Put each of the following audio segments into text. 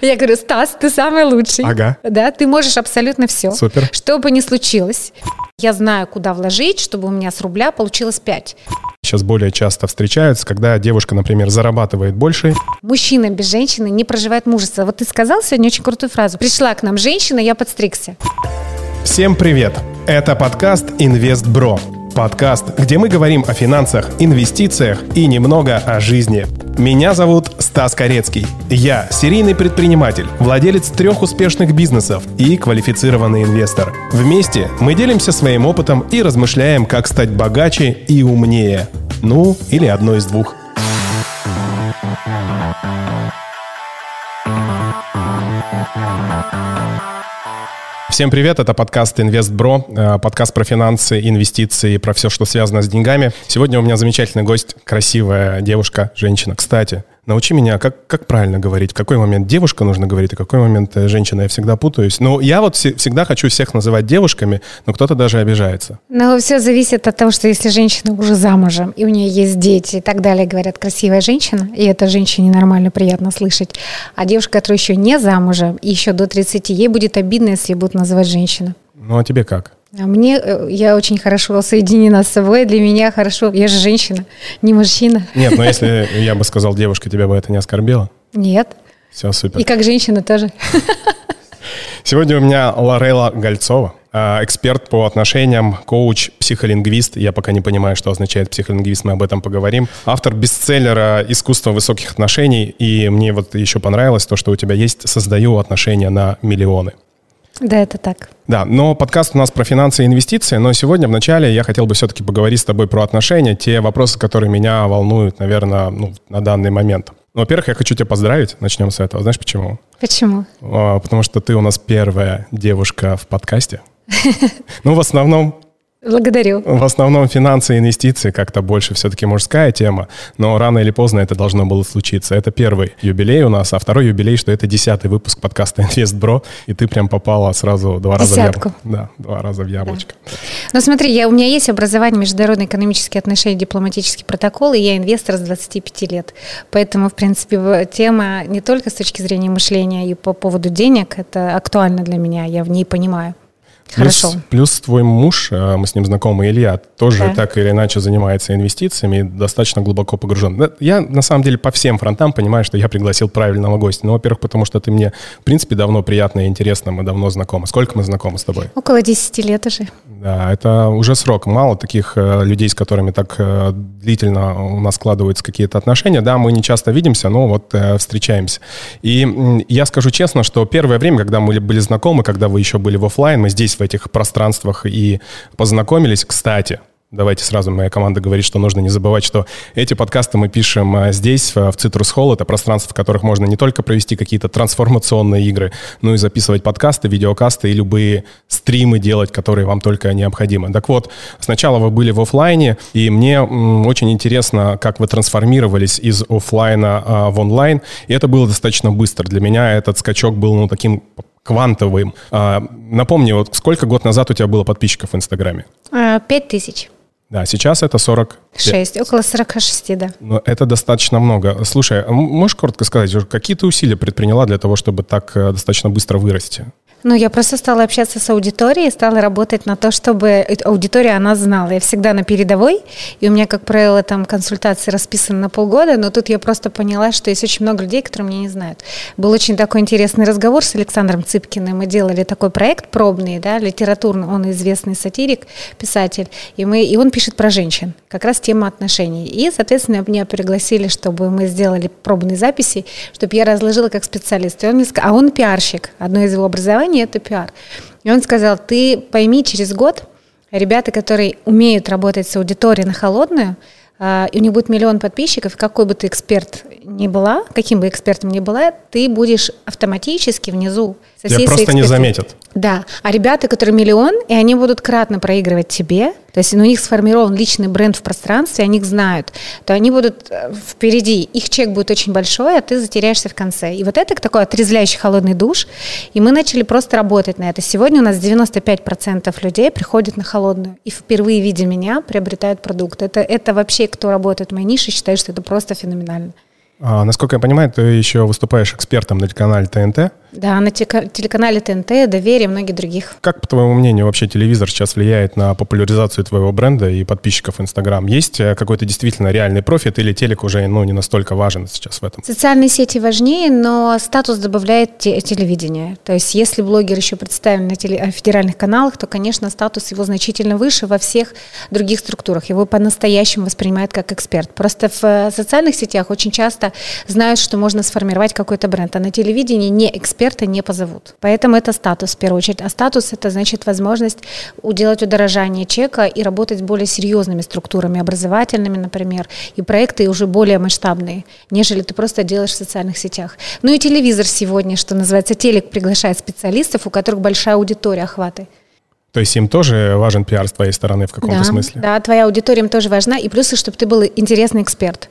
Я говорю, Стас, ты самый лучший. Ага. Да, ты можешь абсолютно все. Супер. Что бы ни случилось, я знаю, куда вложить, чтобы у меня с рубля получилось 5. Сейчас более часто встречаются, когда девушка, например, зарабатывает больше. Мужчина без женщины не проживает мужество. Вот ты сказал сегодня очень крутую фразу. Пришла к нам женщина, я подстригся. Всем привет! Это подкаст «Инвест Бро». Подкаст, где мы говорим о финансах, инвестициях и немного о жизни. Меня зовут Стас Корецкий. Я серийный предприниматель, владелец трех успешных бизнесов и квалифицированный инвестор. Вместе мы делимся своим опытом и размышляем, как стать богаче и умнее. Ну, или одно из двух. Всем привет, это подкаст «Инвестбро», э, подкаст про финансы, инвестиции, про все, что связано с деньгами. Сегодня у меня замечательный гость, красивая девушка, женщина. Кстати, Научи меня, как, как правильно говорить, в какой момент девушка нужно говорить, а в какой момент э, женщина. Я всегда путаюсь. Но я вот всегда хочу всех называть девушками, но кто-то даже обижается. Ну, все зависит от того, что если женщина уже замужем, и у нее есть дети и так далее, говорят, красивая женщина, и это женщине нормально, приятно слышать. А девушка, которая еще не замужем, и еще до 30, ей будет обидно, если будут называть женщину. Ну, а тебе как? А мне, э, я очень хорошо соединена с собой, для меня хорошо, я же женщина, не мужчина. Нет, но если я бы сказал девушка, тебя бы это не оскорбило? Нет. Все, супер. И как женщина тоже. Сегодня у меня Лорейла Гольцова, а, эксперт по отношениям, коуч, психолингвист. Я пока не понимаю, что означает психолингвист, мы об этом поговорим. Автор бестселлера «Искусство высоких отношений». И мне вот еще понравилось то, что у тебя есть «Создаю отношения на миллионы». Да, это так. Да, но подкаст у нас про финансы и инвестиции, но сегодня вначале я хотел бы все-таки поговорить с тобой про отношения, те вопросы, которые меня волнуют, наверное, ну, на данный момент. Ну, во-первых, я хочу тебя поздравить, начнем с этого. Знаешь почему? Почему? А, потому что ты у нас первая девушка в подкасте. Ну, в основном Благодарю. В основном финансы и инвестиции как-то больше все-таки мужская тема, но рано или поздно это должно было случиться. Это первый юбилей у нас, а второй юбилей, что это десятый выпуск подкаста «Инвестбро», и ты прям попала сразу два раза Десятку. в яблочко. Да, два раза в яблочко. Да. Ну смотри, я, у меня есть образование международные экономические отношения, дипломатический протокол, и я инвестор с 25 лет. Поэтому, в принципе, тема не только с точки зрения мышления и по поводу денег, это актуально для меня, я в ней понимаю. Хорошо. Плюс, плюс твой муж, э, мы с ним знакомы, Илья, тоже да. так или иначе занимается инвестициями и достаточно глубоко погружен. Я, на самом деле, по всем фронтам понимаю, что я пригласил правильного гостя. Ну, во-первых, потому что ты мне, в принципе, давно приятно и интересно, мы давно знакомы. Сколько мы знакомы с тобой? Около 10 лет уже. Да, это уже срок. Мало таких э, людей, с которыми так э, длительно у нас складываются какие-то отношения. Да, мы не часто видимся, но вот встречаемся. И я скажу честно, что первое время, когда мы были знакомы, когда вы еще были в офлайн, мы здесь в этих пространствах и познакомились. Кстати, Давайте сразу моя команда говорит, что нужно не забывать, что эти подкасты мы пишем а, здесь, в Citrus Hall. Это пространство, в которых можно не только провести какие-то трансформационные игры, но и записывать подкасты, видеокасты и любые стримы делать, которые вам только необходимы. Так вот, сначала вы были в офлайне, и мне очень интересно, как вы трансформировались из офлайна а, в онлайн. И это было достаточно быстро. Для меня этот скачок был ну, таким квантовым. А, напомни, вот сколько год назад у тебя было подписчиков в Инстаграме? А, пять тысяч. Да, сейчас это 40... 6, около 46, да. Но это достаточно много. Слушай, можешь коротко сказать, какие ты усилия предприняла для того, чтобы так э, достаточно быстро вырасти? Ну, я просто стала общаться с аудиторией, стала работать на то, чтобы аудитория, она знала. Я всегда на передовой, и у меня, как правило, там консультации расписаны на полгода, но тут я просто поняла, что есть очень много людей, которые меня не знают. Был очень такой интересный разговор с Александром Цыпкиным. Мы делали такой проект пробный, да, литературный, он известный сатирик, писатель, и, мы, и он пишет про женщин, как раз тема отношений. И, соответственно, меня пригласили, чтобы мы сделали пробные записи, чтобы я разложила как специалист. И он мне сказал, а он пиарщик, одно из его образований образование – это пиар. И он сказал, ты пойми, через год ребята, которые умеют работать с аудиторией на холодную, а, и у них будет миллион подписчиков, какой бы ты эксперт ни была, каким бы экспертом ни была, ты будешь автоматически внизу со всей просто не заметят. Да, а ребята, которые миллион, и они будут кратно проигрывать тебе, то есть ну, у них сформирован личный бренд в пространстве, они их знают, то они будут э, впереди, их чек будет очень большой, а ты затеряешься в конце. И вот это такой отрезвляющий холодный душ, и мы начали просто работать на это. Сегодня у нас 95% людей приходят на холодную, и впервые, видя меня, приобретают продукт. Это, это вообще, кто работает в моей нише, считает, что это просто феноменально. А, насколько я понимаю, ты еще выступаешь экспертом на телеканале ТНТ. Да, на телеканале ТНТ, Доверие многих других. Как, по твоему мнению, вообще телевизор сейчас влияет на популяризацию твоего бренда и подписчиков Инстаграм? Есть э, какой-то действительно реальный профит или телек уже ну, не настолько важен сейчас в этом? Социальные сети важнее, но статус добавляет те- телевидение. То есть если блогер еще представлен на теле- федеральных каналах, то, конечно, статус его значительно выше во всех других структурах. Его по-настоящему воспринимают как эксперт. Просто в э, социальных сетях очень часто знают, что можно сформировать какой-то бренд, а на телевидении не эксперта не позовут. Поэтому это статус в первую очередь. А статус это значит возможность уделать удорожание чека и работать с более серьезными структурами, образовательными, например, и проекты уже более масштабные, нежели ты просто делаешь в социальных сетях. Ну и телевизор сегодня, что называется, телек приглашает специалистов, у которых большая аудитория охваты. То есть им тоже важен пиар с твоей стороны в каком-то да, смысле? Да, твоя аудитория им тоже важна. И плюсы, чтобы ты был интересный эксперт.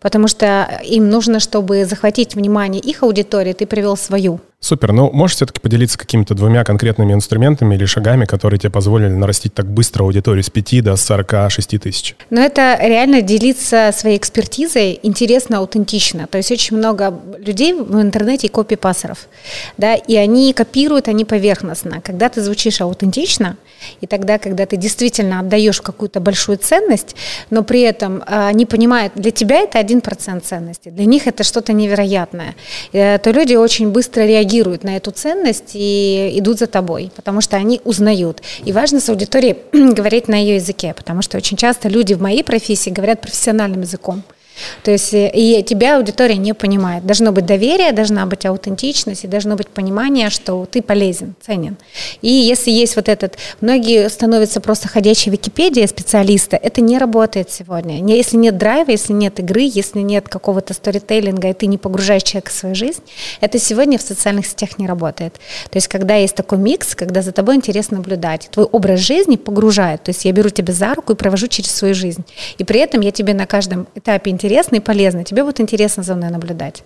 Потому что им нужно, чтобы захватить внимание их аудитории, ты привел свою. Супер. Ну, можешь все-таки поделиться какими-то двумя конкретными инструментами или шагами, которые тебе позволили нарастить так быстро аудиторию с 5 до 46 тысяч? Но это реально делиться своей экспертизой интересно, аутентично. То есть очень много людей в интернете копипасеров, да, и они копируют, они поверхностно. Когда ты звучишь аутентично, и тогда, когда ты действительно отдаешь какую-то большую ценность, но при этом э, они понимают, для тебя это 1% ценности, для них это что-то невероятное, э, то люди очень быстро реагируют реагируют на эту ценность и идут за тобой, потому что они узнают. И важно с аудиторией говорить на ее языке, потому что очень часто люди в моей профессии говорят профессиональным языком. То есть э, и тебя аудитория не понимает. Должно быть доверие, должна быть аутентичность и должно быть понимание, что ты полезен, ценен. И если есть вот этот, многие становятся просто ходячей Википедией специалиста, это не работает сегодня. Если нет драйва, если нет игры, если нет какого-то сторителлинга, и ты не погружаешь человека в свою жизнь, это сегодня в социальных сетях не работает. То есть когда есть такой микс, когда за тобой интересно наблюдать, твой образ жизни погружает, то есть я беру тебя за руку и провожу через свою жизнь. И при этом я тебе на каждом этапе интересно интересно и полезно. Тебе будет интересно за мной наблюдать.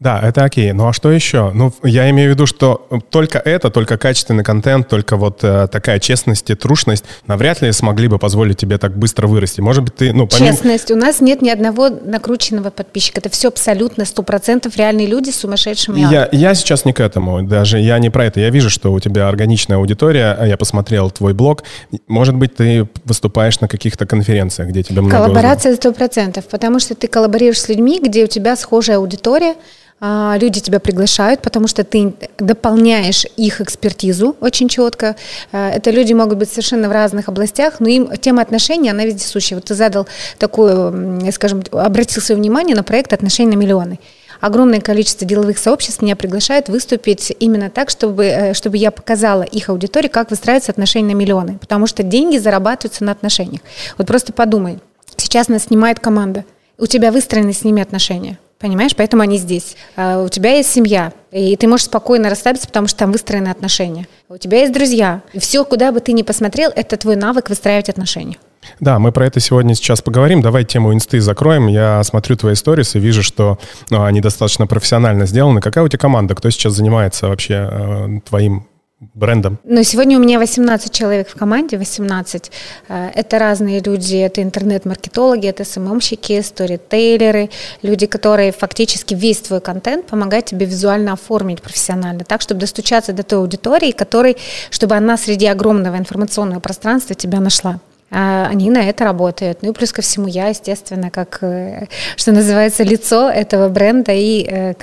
Да, это окей. Ну а что еще? Ну, я имею в виду, что только это, только качественный контент, только вот э, такая честность и трушность навряд ли смогли бы позволить тебе так быстро вырасти. Может быть, ты, ну, помимо... Честность. У нас нет ни одного накрученного подписчика. Это все абсолютно сто процентов реальные люди с сумасшедшими я, я сейчас не к этому. Даже я не про это. Я вижу, что у тебя органичная аудитория. Я посмотрел твой блог. Может быть, ты выступаешь на каких-то конференциях, где тебя много... Коллаборация сто процентов. Потому что ты коллаборируешь с людьми, где у тебя схожая аудитория, а, люди тебя приглашают, потому что ты дополняешь их экспертизу очень четко. А, это люди могут быть совершенно в разных областях, но им тема отношений, она вездесущая. Вот ты задал такую, скажем, обратил свое внимание на проект «Отношения на миллионы» огромное количество деловых сообществ меня приглашают выступить именно так, чтобы, э, чтобы я показала их аудитории, как выстраиваются отношения на миллионы. Потому что деньги зарабатываются на отношениях. Вот просто подумай, сейчас нас снимает команда, у тебя выстроены с ними отношения. Понимаешь, поэтому они здесь. А у тебя есть семья, и ты можешь спокойно расслабиться, потому что там выстроены отношения. У тебя есть друзья. И все, куда бы ты ни посмотрел, это твой навык выстраивать отношения. Да, мы про это сегодня сейчас поговорим. Давай тему инсты закроем. Я смотрю твои сторис и вижу, что ну, они достаточно профессионально сделаны. Какая у тебя команда? Кто сейчас занимается вообще э, твоим брендом? Ну, сегодня у меня 18 человек в команде, 18. Э, это разные люди, это интернет-маркетологи, это СММщики, сторитейлеры, люди, которые фактически весь твой контент помогают тебе визуально оформить профессионально, так, чтобы достучаться до той аудитории, которой, чтобы она среди огромного информационного пространства тебя нашла а они на это работают. Ну и плюс ко всему я, естественно, как, э, что называется, лицо этого бренда и э,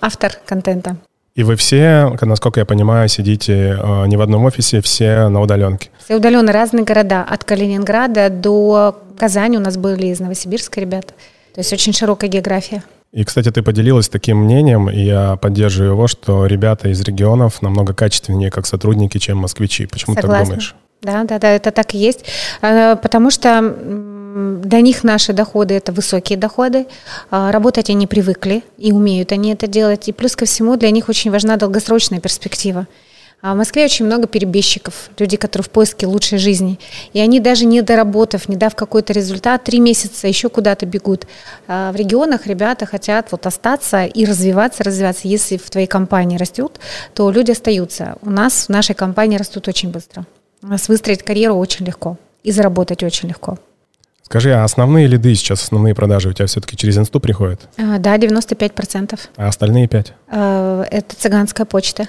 автор контента. И вы все, насколько я понимаю, сидите э, не в одном офисе, все на удаленке. Все удаленно, разные города. От Калининграда до Казани у нас были из Новосибирска ребята. То есть очень широкая география. И, кстати, ты поделилась таким мнением, и я поддерживаю его, что ребята из регионов намного качественнее как сотрудники, чем москвичи. Почему Согласна. так думаешь? Да, да, да, это так и есть. А, потому что для них наши доходы – это высокие доходы. А, работать они привыкли и умеют они это делать. И плюс ко всему для них очень важна долгосрочная перспектива. А в Москве очень много перебежчиков, людей, которые в поиске лучшей жизни. И они даже не доработав, не дав какой-то результат, три месяца еще куда-то бегут. А в регионах ребята хотят вот остаться и развиваться, развиваться. Если в твоей компании растет, то люди остаются. У нас в нашей компании растут очень быстро. У нас выстроить карьеру очень легко и заработать очень легко. Скажи, а основные лиды сейчас, основные продажи у тебя все-таки через инсту приходят? А, да, 95%. А остальные 5%? А, это цыганская почта.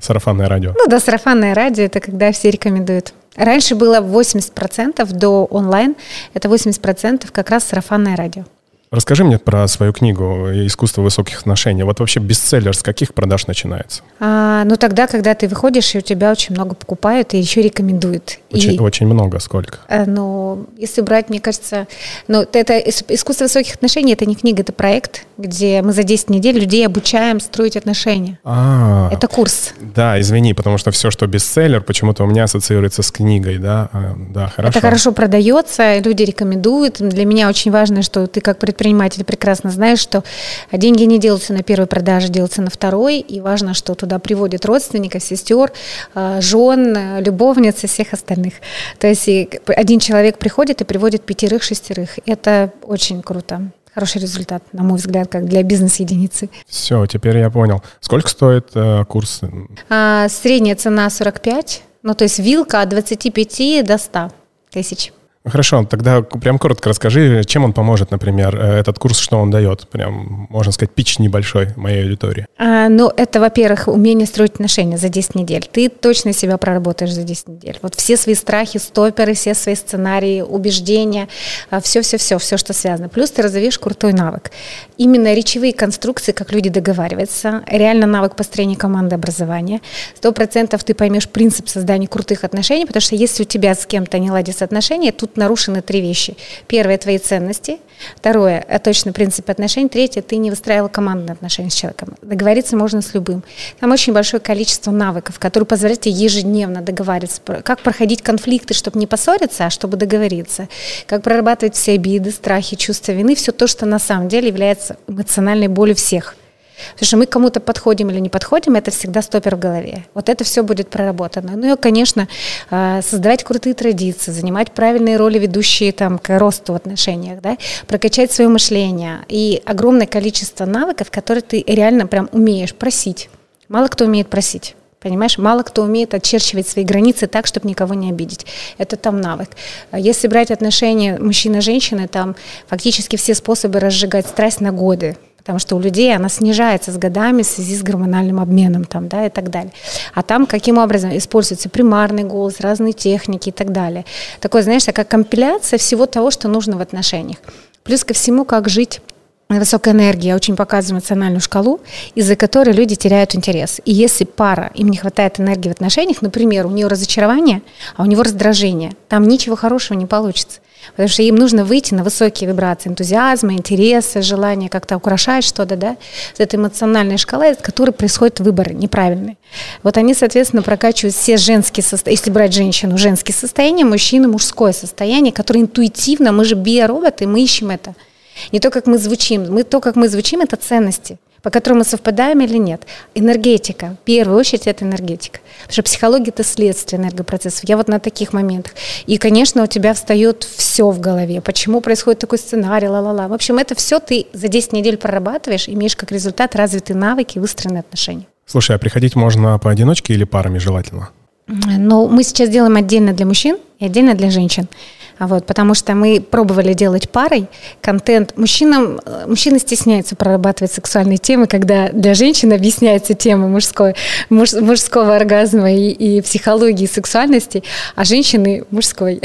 Сарафанное радио. Ну да, сарафанное радио, это когда все рекомендуют. Раньше было 80% до онлайн, это 80% как раз сарафанное радио. Расскажи мне про свою книгу «Искусство высоких отношений». Вот вообще бестселлер с каких продаж начинается? А, ну, тогда, когда ты выходишь, и у тебя очень много покупают, и еще рекомендуют. Очень, и, очень много. Сколько? А, ну, если брать, мне кажется... Ну, это «Искусство высоких отношений» — это не книга, это проект, где мы за 10 недель людей обучаем строить отношения. А, это курс. Да, извини, потому что все, что бестселлер, почему-то у меня ассоциируется с книгой, да? А, да, хорошо. Это хорошо продается, люди рекомендуют. Для меня очень важно, что ты как предприниматель прекрасно знаешь, что деньги не делаются на первой продаже, делаются на второй, и важно, что туда приводят родственников, сестер, а, жен, любовниц и всех остальных. То есть один человек приходит и приводит пятерых-шестерых. Это очень круто. Хороший результат, на мой взгляд, как для бизнес-единицы. Все, теперь я понял. Сколько стоит э, курс? А, средняя цена 45, ну то есть вилка от 25 до 100 тысяч. Хорошо, тогда прям коротко расскажи, чем он поможет, например, э, этот курс, что он дает? Прям, можно сказать, пич небольшой моей аудитории. А, ну, это, во-первых, умение строить отношения за 10 недель. Ты точно себя проработаешь за 10 недель. Вот все свои страхи, стоперы, все свои сценарии, убеждения, все-все-все, все, что связано. Плюс ты разовьешь крутой навык. Именно речевые конструкции, как люди договариваются, реально навык построения команды образования. Сто процентов ты поймешь принцип создания крутых отношений, потому что если у тебя с кем-то не ладятся отношения, тут нарушены три вещи. Первое – твои ценности. Второе – точно принцип отношений. Третье – ты не выстраивал командные отношения с человеком. Договориться можно с любым. Там очень большое количество навыков, которые позволяют тебе ежедневно договариваться. Как проходить конфликты, чтобы не поссориться, а чтобы договориться. Как прорабатывать все обиды, страхи, чувства вины. Все то, что на самом деле является эмоциональной болью всех. Потому мы кому-то подходим или не подходим, это всегда стопер в голове. Вот это все будет проработано. Ну и, конечно, а, создавать крутые традиции, занимать правильные роли, ведущие там, к росту в отношениях, да? прокачать свое мышление и огромное количество навыков, которые ты реально прям умеешь просить. Мало кто умеет просить. Понимаешь, мало кто умеет очерчивать свои границы так, чтобы никого не обидеть. Это там навык. Если брать отношения мужчина-женщина, там фактически все способы разжигать страсть на годы потому что у людей она снижается с годами в связи с гормональным обменом там, да, и так далее. А там каким образом используется примарный голос, разные техники и так далее. Такое, знаешь, такая компиляция всего того, что нужно в отношениях. Плюс ко всему, как жить высокая энергия очень показывает эмоциональную шкалу, из-за которой люди теряют интерес. И если пара, им не хватает энергии в отношениях, например, у нее разочарование, а у него раздражение, там ничего хорошего не получится. Потому что им нужно выйти на высокие вибрации энтузиазма, интереса, желания как-то украшать что-то, да. Это эмоциональная шкала, из которой происходят выборы неправильные. Вот они, соответственно, прокачивают все женские состояния, если брать женщину, женские состояния, мужчину, мужское состояние, которое интуитивно, мы же биороботы, мы ищем это. Не то, как мы звучим, мы, то, как мы звучим, это ценности – по которым мы совпадаем или нет. Энергетика. В первую очередь это энергетика. Потому что психология – это следствие энергопроцессов. Я вот на таких моментах. И, конечно, у тебя встает все в голове. Почему происходит такой сценарий, ла-ла-ла. В общем, это все ты за 10 недель прорабатываешь, имеешь как результат развитые навыки и выстроенные отношения. Слушай, а приходить можно поодиночке или парами желательно? Ну, мы сейчас делаем отдельно для мужчин и отдельно для женщин. А вот, потому что мы пробовали делать парой контент. Мужчинам, э, мужчины стесняются прорабатывать сексуальные темы, когда для женщин объясняется тема мужской, муж, мужского оргазма и, и психологии, сексуальности, а женщины мужской.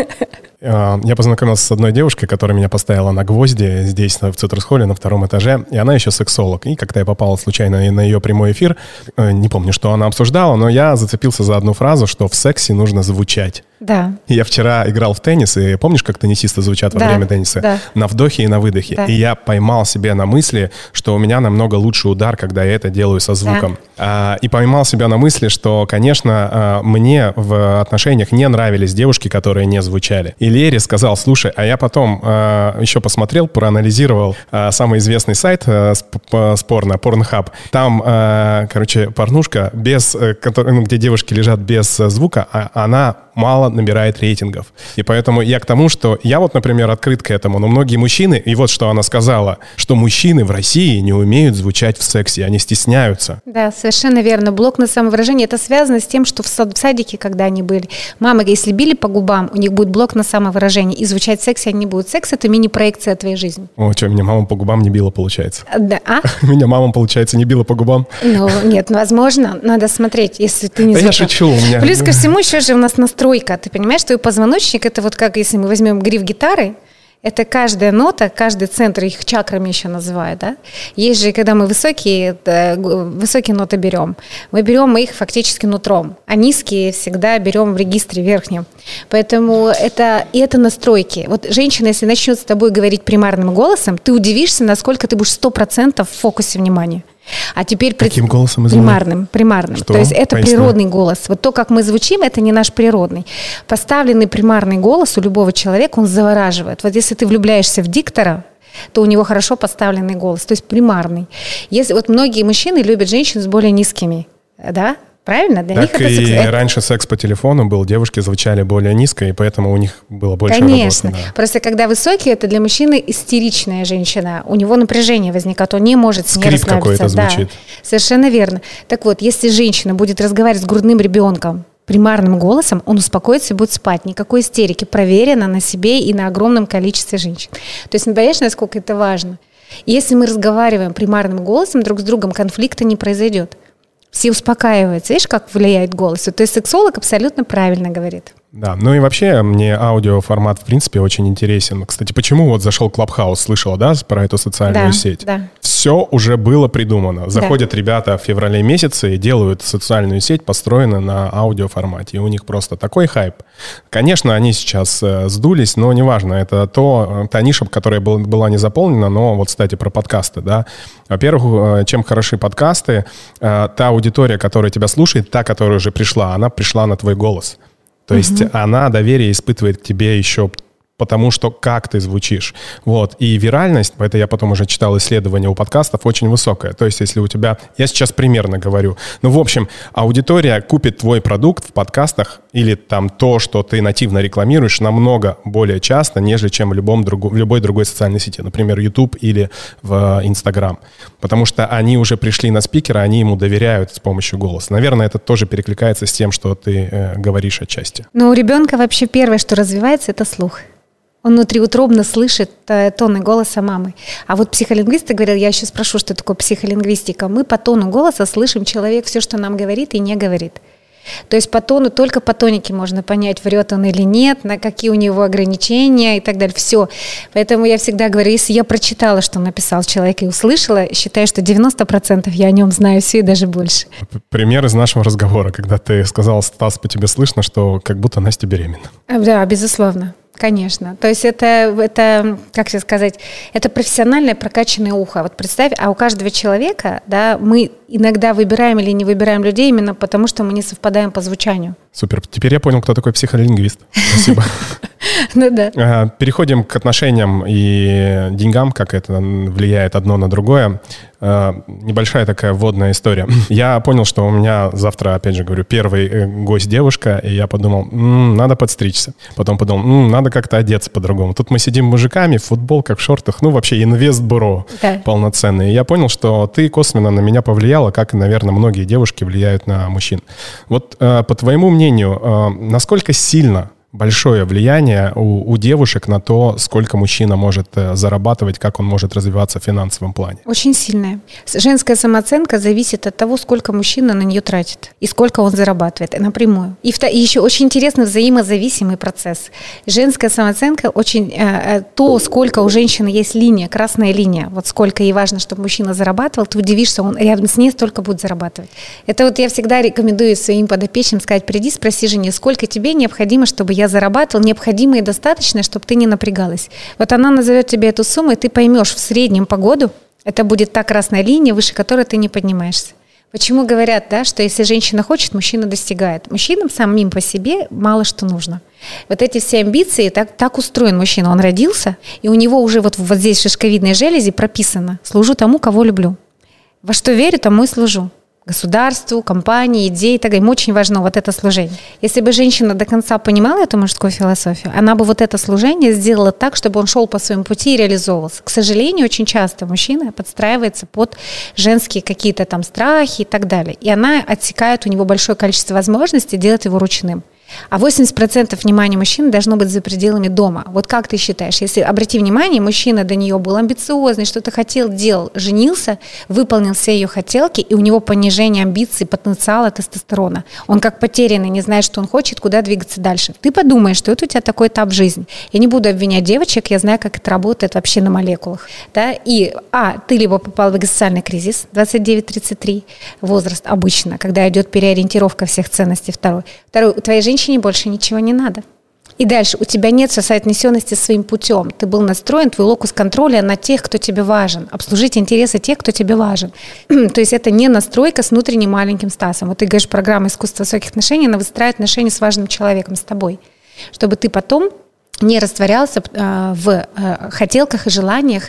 А, я познакомился с одной девушкой, которая меня поставила на гвозди здесь, в Цитрус-холле, на втором этаже, и она еще сексолог. И когда я попал случайно на ее прямой эфир, э, не помню, что она обсуждала, но я зацепился за одну фразу, что в сексе нужно звучать. Да. Я вчера играл в теннис, и помнишь, как теннисисты звучат во да, время тенниса? Да. На вдохе и на выдохе. Да. И я поймал себя на мысли, что у меня намного лучший удар, когда я это делаю со звуком. Да. А, и поймал себя на мысли, что, конечно, а, мне в отношениях не нравились девушки, которые не звучали. И Лере сказал, слушай, а я потом э, еще посмотрел, проанализировал э, самый известный сайт э, спорно, Pornhub. Там, э, короче, порнушка, без, э, который, ну, где девушки лежат без звука, а, она мало набирает рейтингов. И поэтому я к тому, что я вот, например, открыт к этому, но многие мужчины, и вот что она сказала, что мужчины в России не умеют звучать в сексе, они стесняются. Да, совершенно верно. Блок на самовыражение, это связано с тем, что в, сад, в садике, когда они были, мамы, если били по губам, у них будет блок на самовыражение, и звучать в сексе они не будут. Секс – это мини-проекция твоей жизни. О, что, меня мама по губам не била, получается? Да, а? Меня мама, получается, не била по губам? Ну, нет, возможно, надо смотреть, если ты не Да я шучу, у меня... Плюс ко всему еще же у нас настройка. Ты понимаешь, что позвоночник – это вот как если мы возьмем гриф гитары, это каждая нота, каждый центр, их чакрами еще называют, да? Есть же, когда мы высокие, высокие ноты берем, мы берем их фактически нутром, а низкие всегда берем в регистре верхнем. Поэтому это, и это настройки. Вот женщина, если начнет с тобой говорить примарным голосом, ты удивишься, насколько ты будешь 100% в фокусе внимания. А теперь Каким голосом Примарным, примарным. Что? То есть это Поясни. природный голос. Вот то, как мы звучим, это не наш природный. Поставленный примарный голос у любого человека, он завораживает. Вот если ты влюбляешься в диктора, то у него хорошо поставленный голос, то есть примарный. Если вот многие мужчины любят женщин с более низкими, да, Правильно? Для так них и это... раньше секс по телефону был, девушки звучали более низко, и поэтому у них было больше Конечно. работы. Да. Просто когда высокий, это для мужчины истеричная женщина. У него напряжение возникает, он не может с ней Скрип какой-то звучит. Да, совершенно верно. Так вот, если женщина будет разговаривать с грудным ребенком, примарным голосом, он успокоится и будет спать. Никакой истерики. Проверено на себе и на огромном количестве женщин. То есть, понимаешь, насколько это важно? Если мы разговариваем примарным голосом друг с другом, конфликта не произойдет все успокаиваются. Видишь, как влияет голос? То есть сексолог абсолютно правильно говорит. Да, ну и вообще мне аудиоформат в принципе очень интересен. Кстати, почему вот зашел Clubhouse, слышала, да, про эту социальную да, сеть? Да. Все уже было придумано. Заходят да. ребята в феврале месяце и делают социальную сеть, построенную на аудиоформате. И у них просто такой хайп. Конечно, они сейчас э, сдулись, но неважно. Это то, э, та ниша, которая был, была не заполнена. Но вот, кстати, про подкасты, да. Во-первых, э, чем хороши подкасты, та аудитория, которая тебя слушает, та, которая уже пришла, она пришла на твой голос. То угу. есть она доверие испытывает к тебе еще потому что как ты звучишь. Вот. И виральность, это я потом уже читал исследования у подкастов, очень высокая. То есть если у тебя... Я сейчас примерно говорю. Ну, в общем, аудитория купит твой продукт в подкастах или там то, что ты нативно рекламируешь, намного более часто, нежели чем в, любом другу, в любой другой социальной сети. Например, YouTube или в Instagram. Потому что они уже пришли на спикера, они ему доверяют с помощью голоса. Наверное, это тоже перекликается с тем, что ты э, говоришь отчасти. Но у ребенка вообще первое, что развивается, это слух. Он внутриутробно слышит э, тоны голоса мамы. А вот психолингвисты говорят, я еще спрошу, что такое психолингвистика. Мы по тону голоса слышим человек все, что нам говорит и не говорит. То есть по тону, только по тонике можно понять, врет он или нет, на какие у него ограничения и так далее. Все. Поэтому я всегда говорю, если я прочитала, что написал человек и услышала, считаю, что 90% я о нем знаю все и даже больше. Пример из нашего разговора, когда ты сказал, Стас, по тебе слышно, что как будто Настя беременна. Да, безусловно. Конечно. То есть это, это, как тебе сказать, это профессиональное прокачанное ухо. Вот представь, а у каждого человека, да, мы иногда выбираем или не выбираем людей именно потому, что мы не совпадаем по звучанию. Супер. Теперь я понял, кто такой психолингвист. Спасибо. Ну да. А, переходим к отношениям и деньгам, как это влияет одно на другое. А, небольшая такая вводная история. Я понял, что у меня завтра, опять же говорю, первый э, гость девушка, и я подумал, м-м, надо подстричься. Потом подумал, м-м, надо как-то одеться по-другому. Тут мы сидим мужиками в футболках, в шортах, ну вообще инвест-буро да. И я понял, что ты косвенно на меня повлияла, как, наверное, многие девушки влияют на мужчин. Вот э, по твоему мнению, э, насколько сильно большое влияние у, у девушек на то, сколько мужчина может э, зарабатывать, как он может развиваться в финансовом плане? Очень сильное. Женская самооценка зависит от того, сколько мужчина на нее тратит и сколько он зарабатывает напрямую. И, и еще очень интересный взаимозависимый процесс. Женская самооценка очень э, э, то, сколько у женщины есть линия, красная линия, вот сколько ей важно, чтобы мужчина зарабатывал, ты удивишься, он рядом с ней столько будет зарабатывать. Это вот я всегда рекомендую своим подопечным сказать, приди, спроси жене, сколько тебе необходимо, чтобы я зарабатывал необходимое и достаточное, чтобы ты не напрягалась. Вот она назовет тебе эту сумму, и ты поймешь в среднем по году, это будет та красная линия, выше которой ты не поднимаешься. Почему говорят, да, что если женщина хочет, мужчина достигает. Мужчинам самим по себе мало что нужно. Вот эти все амбиции, так, так устроен мужчина. Он родился, и у него уже вот, вот здесь в шишковидной железе прописано «служу тому, кого люблю». Во что верю, тому и служу. Государству, компании, идеи и так далее. Им очень важно вот это служение. Если бы женщина до конца понимала эту мужскую философию, она бы вот это служение сделала так, чтобы он шел по своему пути и реализовывался. К сожалению, очень часто мужчина подстраивается под женские какие-то там страхи и так далее. И она отсекает у него большое количество возможностей делать его ручным. А 80% внимания мужчины должно быть за пределами дома. Вот как ты считаешь, если, обрати внимание, мужчина до нее был амбициозный, что-то хотел, делал, женился, выполнил все ее хотелки, и у него понижение амбиций, потенциала тестостерона. Он как потерянный, не знает, что он хочет, куда двигаться дальше. Ты подумаешь, что это у тебя такой этап жизни. Я не буду обвинять девочек, я знаю, как это работает вообще на молекулах. Да? И, а, ты либо попал в экзистенциальный кризис, 29-33, возраст обычно, когда идет переориентировка всех ценностей. Второй. Второй, у твоей женщины женщине больше ничего не надо. И дальше у тебя нет соотнесенности своим путем. Ты был настроен, твой локус контроля на тех, кто тебе важен. Обслужить интересы тех, кто тебе важен. То есть это не настройка с внутренним маленьким Стасом. Вот ты говоришь, программа искусства высоких отношений, она выстраивает отношения с важным человеком, с тобой. Чтобы ты потом не растворялся э, в э, хотелках и желаниях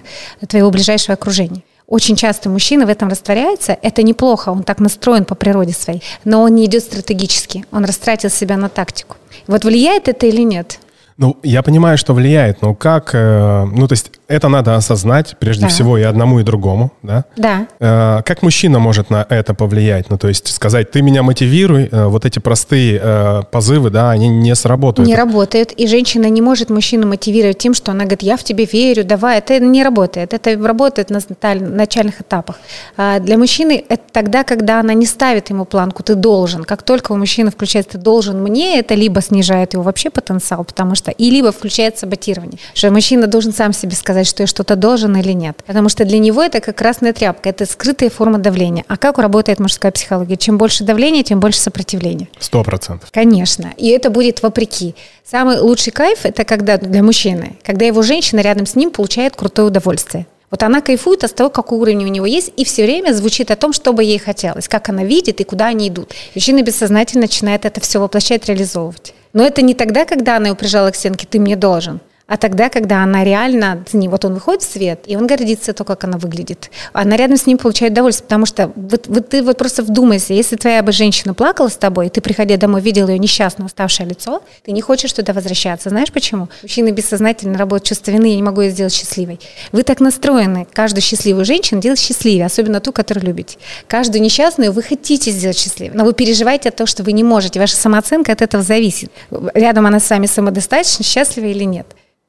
твоего ближайшего окружения. Очень часто мужчина в этом растворяется. Это неплохо, он так настроен по природе своей. Но он не идет стратегически. Он растратил себя на тактику. Вот влияет это или нет? Ну, я понимаю, что влияет, но как... Э, ну, то есть это надо осознать, прежде да. всего, и одному, и другому, да? Да. Э, как мужчина может на это повлиять? Ну, то есть сказать, ты меня мотивируй, э, вот эти простые э, позывы, да, они не сработают. Не работают, и женщина не может мужчину мотивировать тем, что она говорит, я в тебе верю, давай. Это не работает, это работает на начальных этапах. А для мужчины это тогда, когда она не ставит ему планку, ты должен. Как только у мужчины включается «ты должен мне», это либо снижает его вообще потенциал, потому что и либо включает саботирование, что мужчина должен сам себе сказать, сказать, что я что-то должен или нет. Потому что для него это как красная тряпка, это скрытая форма давления. А как работает мужская психология? Чем больше давления, тем больше сопротивления. Сто процентов. Конечно. И это будет вопреки. Самый лучший кайф – это когда для мужчины, когда его женщина рядом с ним получает крутое удовольствие. Вот она кайфует от того, какой уровень у него есть, и все время звучит о том, что бы ей хотелось, как она видит и куда они идут. Мужчина бессознательно начинает это все воплощать, реализовывать. Но это не тогда, когда она его прижала к стенке, ты мне должен а тогда, когда она реально, вот он выходит в свет, и он гордится то, как она выглядит. Она рядом с ним получает удовольствие, потому что вот, вот ты вот просто вдумайся, если твоя бы женщина плакала с тобой, и ты, приходя домой, видел ее несчастное, уставшее лицо, ты не хочешь туда возвращаться. Знаешь почему? Мужчины бессознательно работают чувство вины, я не могу ее сделать счастливой. Вы так настроены, каждую счастливую женщину делать счастливее, особенно ту, которую любите. Каждую несчастную вы хотите сделать счастливой, но вы переживаете от того, что вы не можете. Ваша самооценка от этого зависит. Рядом она с вами самодостаточно, счастлива или нет.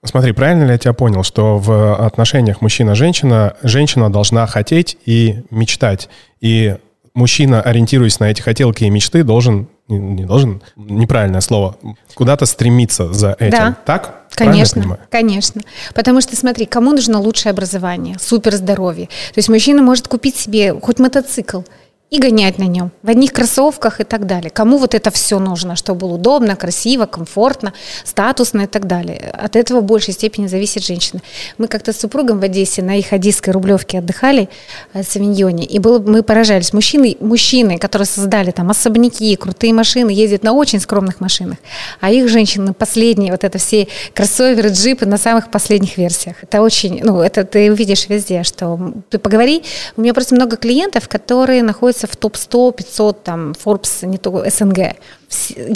Смотри, правильно ли я тебя понял, что в отношениях мужчина-женщина женщина должна хотеть и мечтать, и мужчина, ориентируясь на эти хотелки и мечты, должен не, не должен, неправильное слово, куда-то стремиться за этим. Да. Так? Конечно, конечно. Потому что, смотри, кому нужно лучшее образование, супер здоровье. То есть мужчина может купить себе хоть мотоцикл, и гонять на нем в одних кроссовках и так далее. Кому вот это все нужно, чтобы было удобно, красиво, комфортно, статусно и так далее. От этого в большей степени зависит женщина. Мы как-то с супругом в Одессе на их одесской рублевке отдыхали э, в Савиньоне, и было, мы поражались. Мужчины, мужчины, которые создали там особняки, крутые машины, ездят на очень скромных машинах, а их женщины последние, вот это все кроссоверы, джипы на самых последних версиях. Это очень, ну, это ты увидишь везде, что ты поговори. У меня просто много клиентов, которые находятся находится в топ-100, 500, там, Forbes, не только СНГ.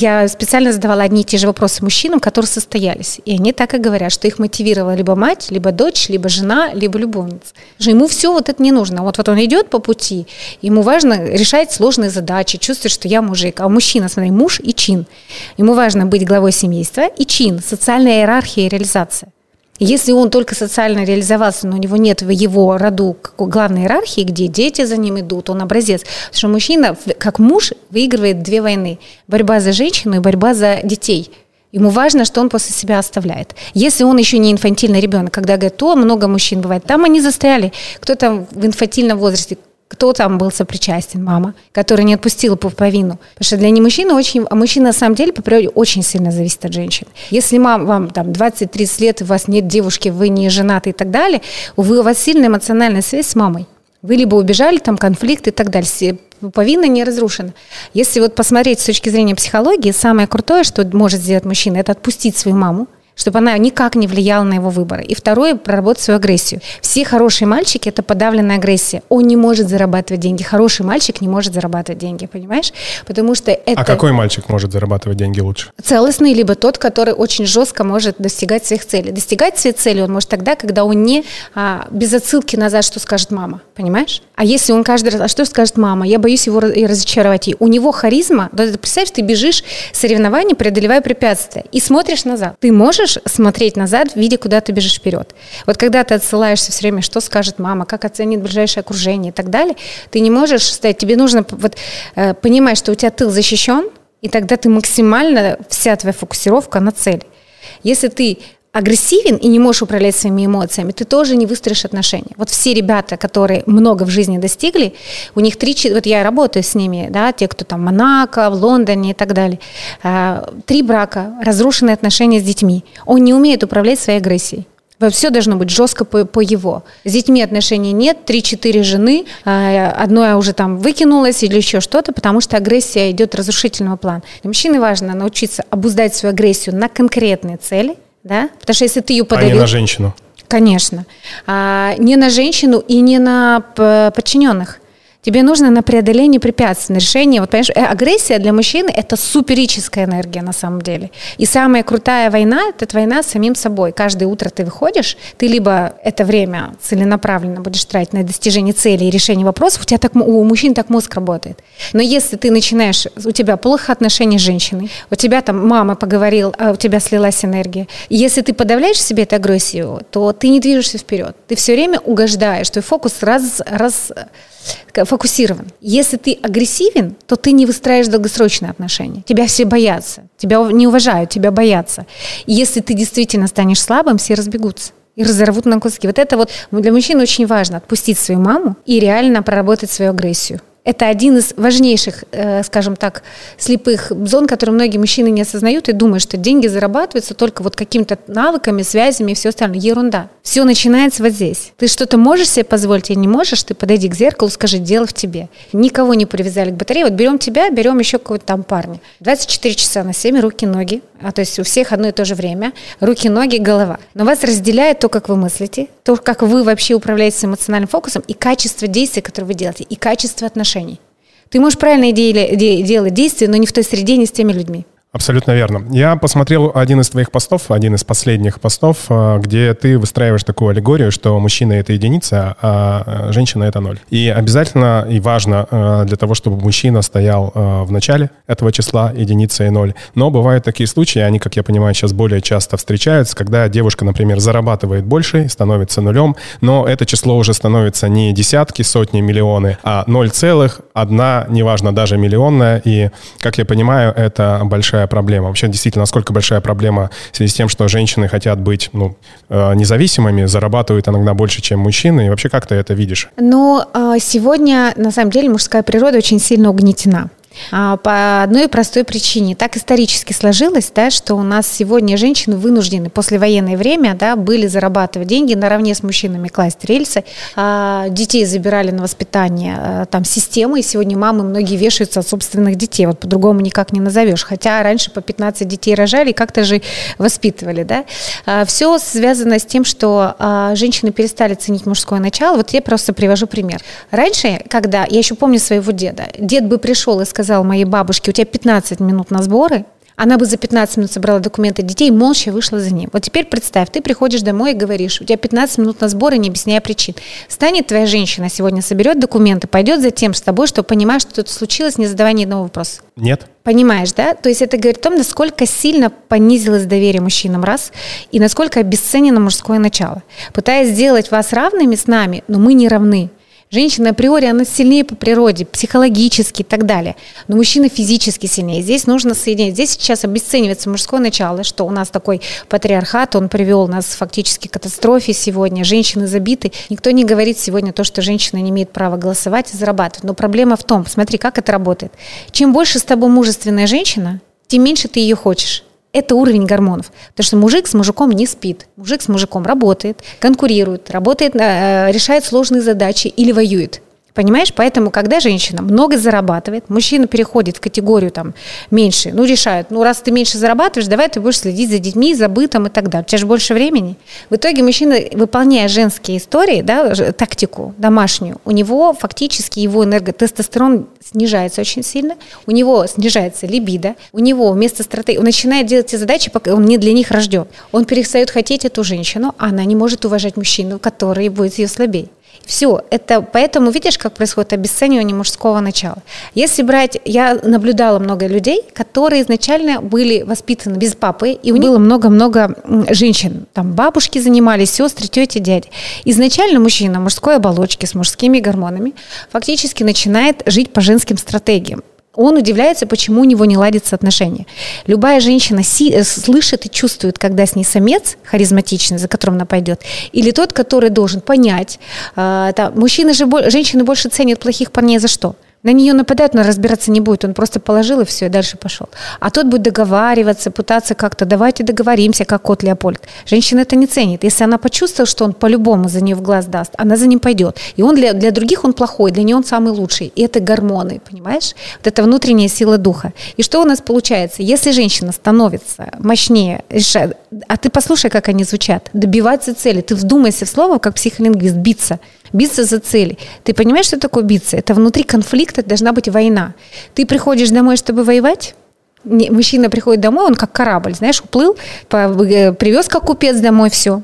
Я специально задавала одни и те же вопросы мужчинам, которые состоялись. И они так и говорят, что их мотивировала либо мать, либо дочь, либо жена, либо любовница. Ему все вот это не нужно. Вот, вот он идет по пути, ему важно решать сложные задачи, чувствовать, что я мужик. А мужчина, смотри, муж и чин. Ему важно быть главой семейства и чин, социальная иерархия и реализация. Если он только социально реализовался, но у него нет в его роду главной иерархии, где дети за ним идут, он образец. Потому что мужчина, как муж, выигрывает две войны. Борьба за женщину и борьба за детей. Ему важно, что он после себя оставляет. Если он еще не инфантильный ребенок, когда говорят, то много мужчин бывает, там они застряли. Кто-то в инфантильном возрасте, кто там был сопричастен, мама, которая не отпустила пуповину. Потому что для не мужчины очень, а мужчина на самом деле по природе очень сильно зависит от женщины. Если мам, вам там 20-30 лет, у вас нет девушки, вы не женаты и так далее, вы, у вас сильная эмоциональная связь с мамой. Вы либо убежали, там конфликт и так далее. Пуповина не разрушена. Если вот посмотреть с точки зрения психологии, самое крутое, что может сделать мужчина, это отпустить свою маму, чтобы она никак не влияла на его выборы. И второе, проработать свою агрессию. Все хорошие мальчики – это подавленная агрессия. Он не может зарабатывать деньги. Хороший мальчик не может зарабатывать деньги, понимаешь? Потому что это... А какой мальчик может зарабатывать деньги лучше? Целостный, либо тот, который очень жестко может достигать своих целей. Достигать своих целей он может тогда, когда он не а, без отсылки назад, что скажет мама, понимаешь? А если он каждый раз, а что скажет мама? Я боюсь его разочаровать. И у него харизма, представь, ты бежишь соревнования, преодолевая препятствия, и смотришь назад. Ты можешь смотреть назад, видя, куда ты бежишь вперед. Вот когда ты отсылаешься все время, что скажет мама, как оценит ближайшее окружение и так далее, ты не можешь стоять. Тебе нужно вот, э, понимать, что у тебя тыл защищен, и тогда ты максимально, вся твоя фокусировка на цель. Если ты агрессивен и не можешь управлять своими эмоциями, ты тоже не выстроишь отношения. Вот все ребята, которые много в жизни достигли, у них три, вот я работаю с ними, да, те, кто там в Монако, в Лондоне и так далее, а, три брака, разрушенные отношения с детьми. Он не умеет управлять своей агрессией. Все должно быть жестко по, по его. С детьми отношений нет, три-четыре жены, а, одно уже там выкинулось или еще что-то, потому что агрессия идет разрушительного плана. Для мужчины важно научиться обуздать свою агрессию на конкретные цели – да? Потому что если ты ее подавил... А не на женщину. Конечно. А, не на женщину и не на подчиненных. Тебе нужно на преодоление препятствий, на решение. Вот, понимаешь, э, агрессия для мужчины – это суперическая энергия на самом деле. И самая крутая война – это война с самим собой. Каждое утро ты выходишь, ты либо это время целенаправленно будешь тратить на достижение цели и решение вопросов, у тебя так, у мужчин так мозг работает. Но если ты начинаешь, у тебя плохо отношения с женщиной, у тебя там мама поговорил, а у тебя слилась энергия. И если ты подавляешь в себе эту агрессию, то ты не движешься вперед. Ты все время угождаешь, твой фокус раз, раз фокусирован. Если ты агрессивен, то ты не выстраиваешь долгосрочные отношения. Тебя все боятся, тебя не уважают, тебя боятся. И если ты действительно станешь слабым, все разбегутся и разорвут на куски. Вот это вот для мужчин очень важно, отпустить свою маму и реально проработать свою агрессию. Это один из важнейших, э, скажем так, слепых зон, которые многие мужчины не осознают и думают, что деньги зарабатываются только вот какими-то навыками, связями и все остальное. Ерунда. Все начинается вот здесь. Ты что-то можешь себе позволить или не можешь, ты подойди к зеркалу, скажи, дело в тебе. Никого не привязали к батарее. Вот берем тебя, берем еще какого-то там парня. 24 часа на 7, руки, ноги. А то есть у всех одно и то же время. Руки, ноги, голова. Но вас разделяет то, как вы мыслите, то, как вы вообще управляете эмоциональным фокусом и качество действий, которые вы делаете, и качество отношений. Ты можешь правильно делать действия, но не в той среде, не с теми людьми. Абсолютно верно. Я посмотрел один из твоих постов, один из последних постов, э, где ты выстраиваешь такую аллегорию, что мужчина — это единица, а э, женщина — это ноль. И обязательно и важно э, для того, чтобы мужчина стоял в начале этого числа, единица и ноль. Но бывают такие случаи, они, как я понимаю, сейчас более часто встречаются, когда девушка, например, зарабатывает больше, становится нулем, но это число уже становится не десятки, сотни, миллионы, а ноль целых, одна, неважно, даже миллионная. И, как я понимаю, это большая большая проблема? Вообще, действительно, насколько большая проблема в связи с тем, что женщины хотят быть ну, э, независимыми, зарабатывают иногда больше, чем мужчины? И вообще, как ты это видишь? Ну, а, сегодня, на самом деле, мужская природа очень сильно угнетена. А, по одной простой причине. Так исторически сложилось, да, что у нас сегодня женщины вынуждены после военное время да, были зарабатывать деньги наравне с мужчинами, класть рельсы. А детей забирали на воспитание а, там системы, и сегодня мамы многие вешаются от собственных детей. Вот по-другому никак не назовешь. Хотя раньше по 15 детей рожали как-то же воспитывали. Да? А, все связано с тем, что женщины перестали ценить мужское начало. Вот я просто привожу пример. Раньше, когда, я еще помню своего деда, дед бы пришел и сказал, сказал моей бабушке, у тебя 15 минут на сборы, она бы за 15 минут собрала документы детей и молча вышла за ним. Вот теперь представь, ты приходишь домой и говоришь, у тебя 15 минут на сборы, не объясняя причин. Станет твоя женщина сегодня, соберет документы, пойдет за тем с тобой, что понимаешь, что это случилось, не задавая ни одного вопроса? Нет. Понимаешь, да? То есть это говорит о том, насколько сильно понизилось доверие мужчинам, раз, и насколько обесценено мужское начало. Пытаясь сделать вас равными с нами, но мы не равны. Женщина априори, она сильнее по природе, психологически и так далее. Но мужчина физически сильнее. Здесь нужно соединять. Здесь сейчас обесценивается мужское начало, что у нас такой патриархат, он привел нас фактически к катастрофе сегодня. Женщины забиты. Никто не говорит сегодня то, что женщина не имеет права голосовать и зарабатывать. Но проблема в том, смотри, как это работает. Чем больше с тобой мужественная женщина, тем меньше ты ее хочешь это уровень гормонов. Потому что мужик с мужиком не спит. Мужик с мужиком работает, конкурирует, работает, э, решает сложные задачи или воюет. Понимаешь? Поэтому, когда женщина много зарабатывает, мужчина переходит в категорию там меньше, ну, решают, ну, раз ты меньше зарабатываешь, давай ты будешь следить за детьми, за бытом и так далее. У тебя же больше времени. В итоге мужчина, выполняя женские истории, да, тактику домашнюю, у него фактически его энерготестостерон снижается очень сильно, у него снижается либидо, у него вместо стратегии, он начинает делать те задачи, пока он не для них рожден. Он перестает хотеть эту женщину, а она не может уважать мужчину, который будет ее слабее. Все, это поэтому видишь, как происходит обесценивание мужского начала. Если брать, я наблюдала много людей, которые изначально были воспитаны без папы, и у них было много-много женщин, там бабушки занимались, сестры, тети, дяди. Изначально мужчина мужской оболочки с мужскими гормонами фактически начинает жить по женским стратегиям он удивляется, почему у него не ладятся отношения. Любая женщина си- э, слышит и чувствует, когда с ней самец харизматичный, за которым она пойдет, или тот, который должен понять. Э, это, мужчины же, женщины больше ценят плохих парней за что? На нее нападают, но разбираться не будет. Он просто положил и все, и дальше пошел. А тот будет договариваться, пытаться как-то, давайте договоримся, как кот Леопольд. Женщина это не ценит. Если она почувствовала, что он по-любому за нее в глаз даст, она за ним пойдет. И он для, для других он плохой, для нее он самый лучший. И это гормоны, понимаешь? Вот это внутренняя сила духа. И что у нас получается? Если женщина становится мощнее, решает, а ты послушай, как они звучат, добиваться цели. Ты вдумайся в слово, как психолингвист, биться биться за цели. Ты понимаешь, что такое биться? Это внутри конфликта должна быть война. Ты приходишь домой, чтобы воевать, мужчина приходит домой, он как корабль, знаешь, уплыл, э, привез как купец домой все.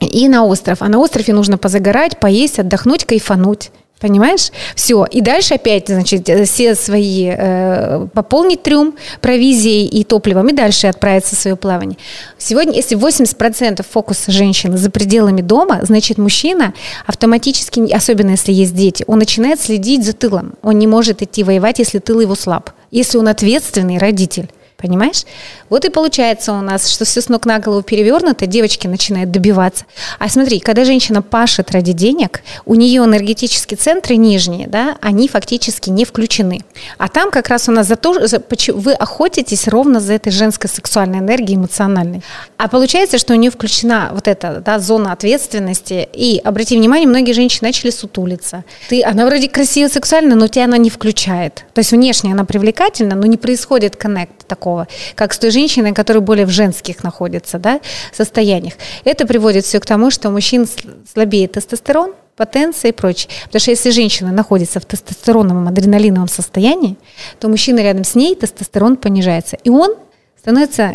И на остров. А на острове нужно позагорать, поесть, отдохнуть, кайфануть. Понимаешь? Все. И дальше опять, значит, все свои, э, пополнить трюм провизией и топливом, и дальше отправиться в свое плавание. Сегодня, если 80% фокуса женщины за пределами дома, значит, мужчина автоматически, особенно если есть дети, он начинает следить за тылом. Он не может идти воевать, если тыл его слаб. Если он ответственный родитель. Понимаешь? Вот и получается у нас, что все с ног на голову перевернуто, девочки начинают добиваться. А смотри, когда женщина пашет ради денег, у нее энергетические центры нижние, да, они фактически не включены. А там как раз у нас за то, за, вы охотитесь ровно за этой женской сексуальной энергией эмоциональной. А получается, что у нее включена вот эта да, зона ответственности. И обрати внимание, многие женщины начали сутулиться. Ты, она вроде красивая, сексуальная, но тебя она не включает. То есть внешне она привлекательна, но не происходит коннект такого такого, как с той женщиной, которая более в женских находится да, состояниях. Это приводит все к тому, что у мужчин слабее тестостерон, потенция и прочее. Потому что если женщина находится в тестостероновом, адреналиновом состоянии, то мужчина рядом с ней, тестостерон понижается. И он становится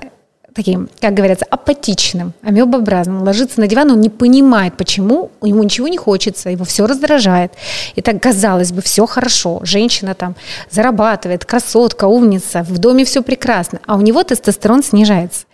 таким, как говорится, апатичным, амебообразным, ложится на диван, он не понимает, почему, ему ничего не хочется, его все раздражает. И так, казалось бы, все хорошо, женщина там зарабатывает, красотка, умница, в доме все прекрасно, а у него тестостерон снижается.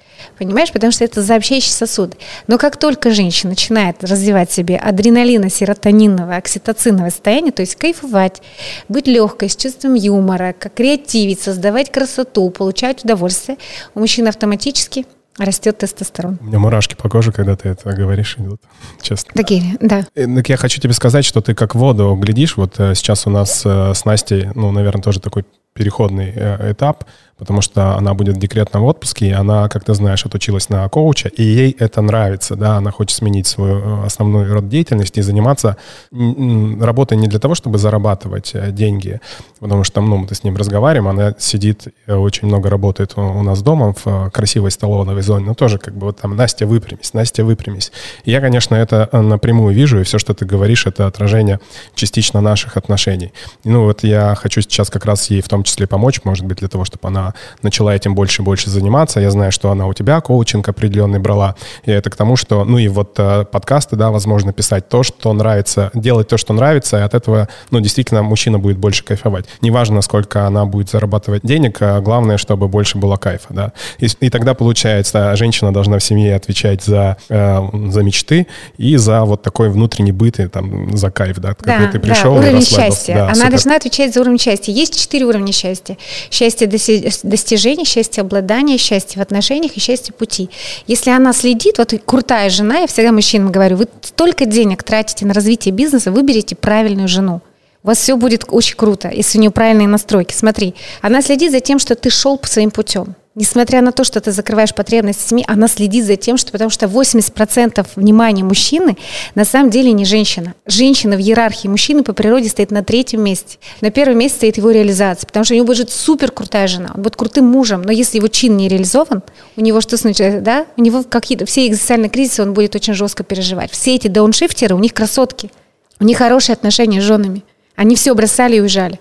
Понимаешь? Потому что это сообщающий сосуд. Но как только женщина начинает развивать себе адреналина, серотониновое, окситоциновое состояние, то есть кайфовать, быть легкой, с чувством юмора, как креативить, создавать красоту, получать удовольствие, у мужчины автоматически растет тестостерон. У меня мурашки по коже, когда ты это говоришь, идут, честно. Такие, да. И, так я хочу тебе сказать, что ты как воду глядишь. Вот э, сейчас у нас э, с Настей, ну, наверное, тоже такой переходный э, этап потому что она будет в декретном отпуске, и она, как ты знаешь, отучилась на коуча, и ей это нравится, да, она хочет сменить свой э, основной род деятельности и заниматься работой не для того, чтобы зарабатывать э, деньги, потому что ну, мы с ним разговариваем, она сидит, очень много работает у нас дома в красивой столовой зоне, но тоже как бы вот там Настя выпрямись, Настя выпрямись. И я, конечно, это напрямую вижу, и все, что ты говоришь, это отражение частично наших отношений. Ну вот я хочу сейчас как раз ей в том числе помочь, может быть, для того, чтобы она начала этим больше и больше заниматься. Я знаю, что она у тебя коучинг определенный брала. И это к тому, что, ну и вот э, подкасты, да, возможно, писать то, что нравится, делать то, что нравится, и от этого, ну, действительно, мужчина будет больше кайфовать. Неважно, сколько она будет зарабатывать денег, а главное, чтобы больше было кайфа, да. И, и тогда, получается, женщина должна в семье отвечать за, э, за мечты и за вот такой внутренний быт, и, там, за кайф, да, когда да, ты пришел да, уровень счастья. Да, Она супер. должна отвечать за уровень счастья. Есть четыре уровня счастья. Счастье достижение, счастье обладания, счастье в отношениях и счастье пути. Если она следит, вот крутая жена, я всегда мужчинам говорю, вы столько денег тратите на развитие бизнеса, выберите правильную жену. У вас все будет очень круто, если у нее правильные настройки. Смотри, она следит за тем, что ты шел по своим путем. Несмотря на то, что ты закрываешь потребности семьи, она следит за тем, что потому что 80% внимания мужчины на самом деле не женщина. Женщина в иерархии мужчины по природе стоит на третьем месте. На первом месте стоит его реализация, потому что у него будет супер крутая жена, он будет крутым мужем, но если его чин не реализован, у него что случается, да? У него какие-то все экзистенциальные кризисы он будет очень жестко переживать. Все эти дауншифтеры, у них красотки, у них хорошие отношения с женами. Они все бросали и уезжали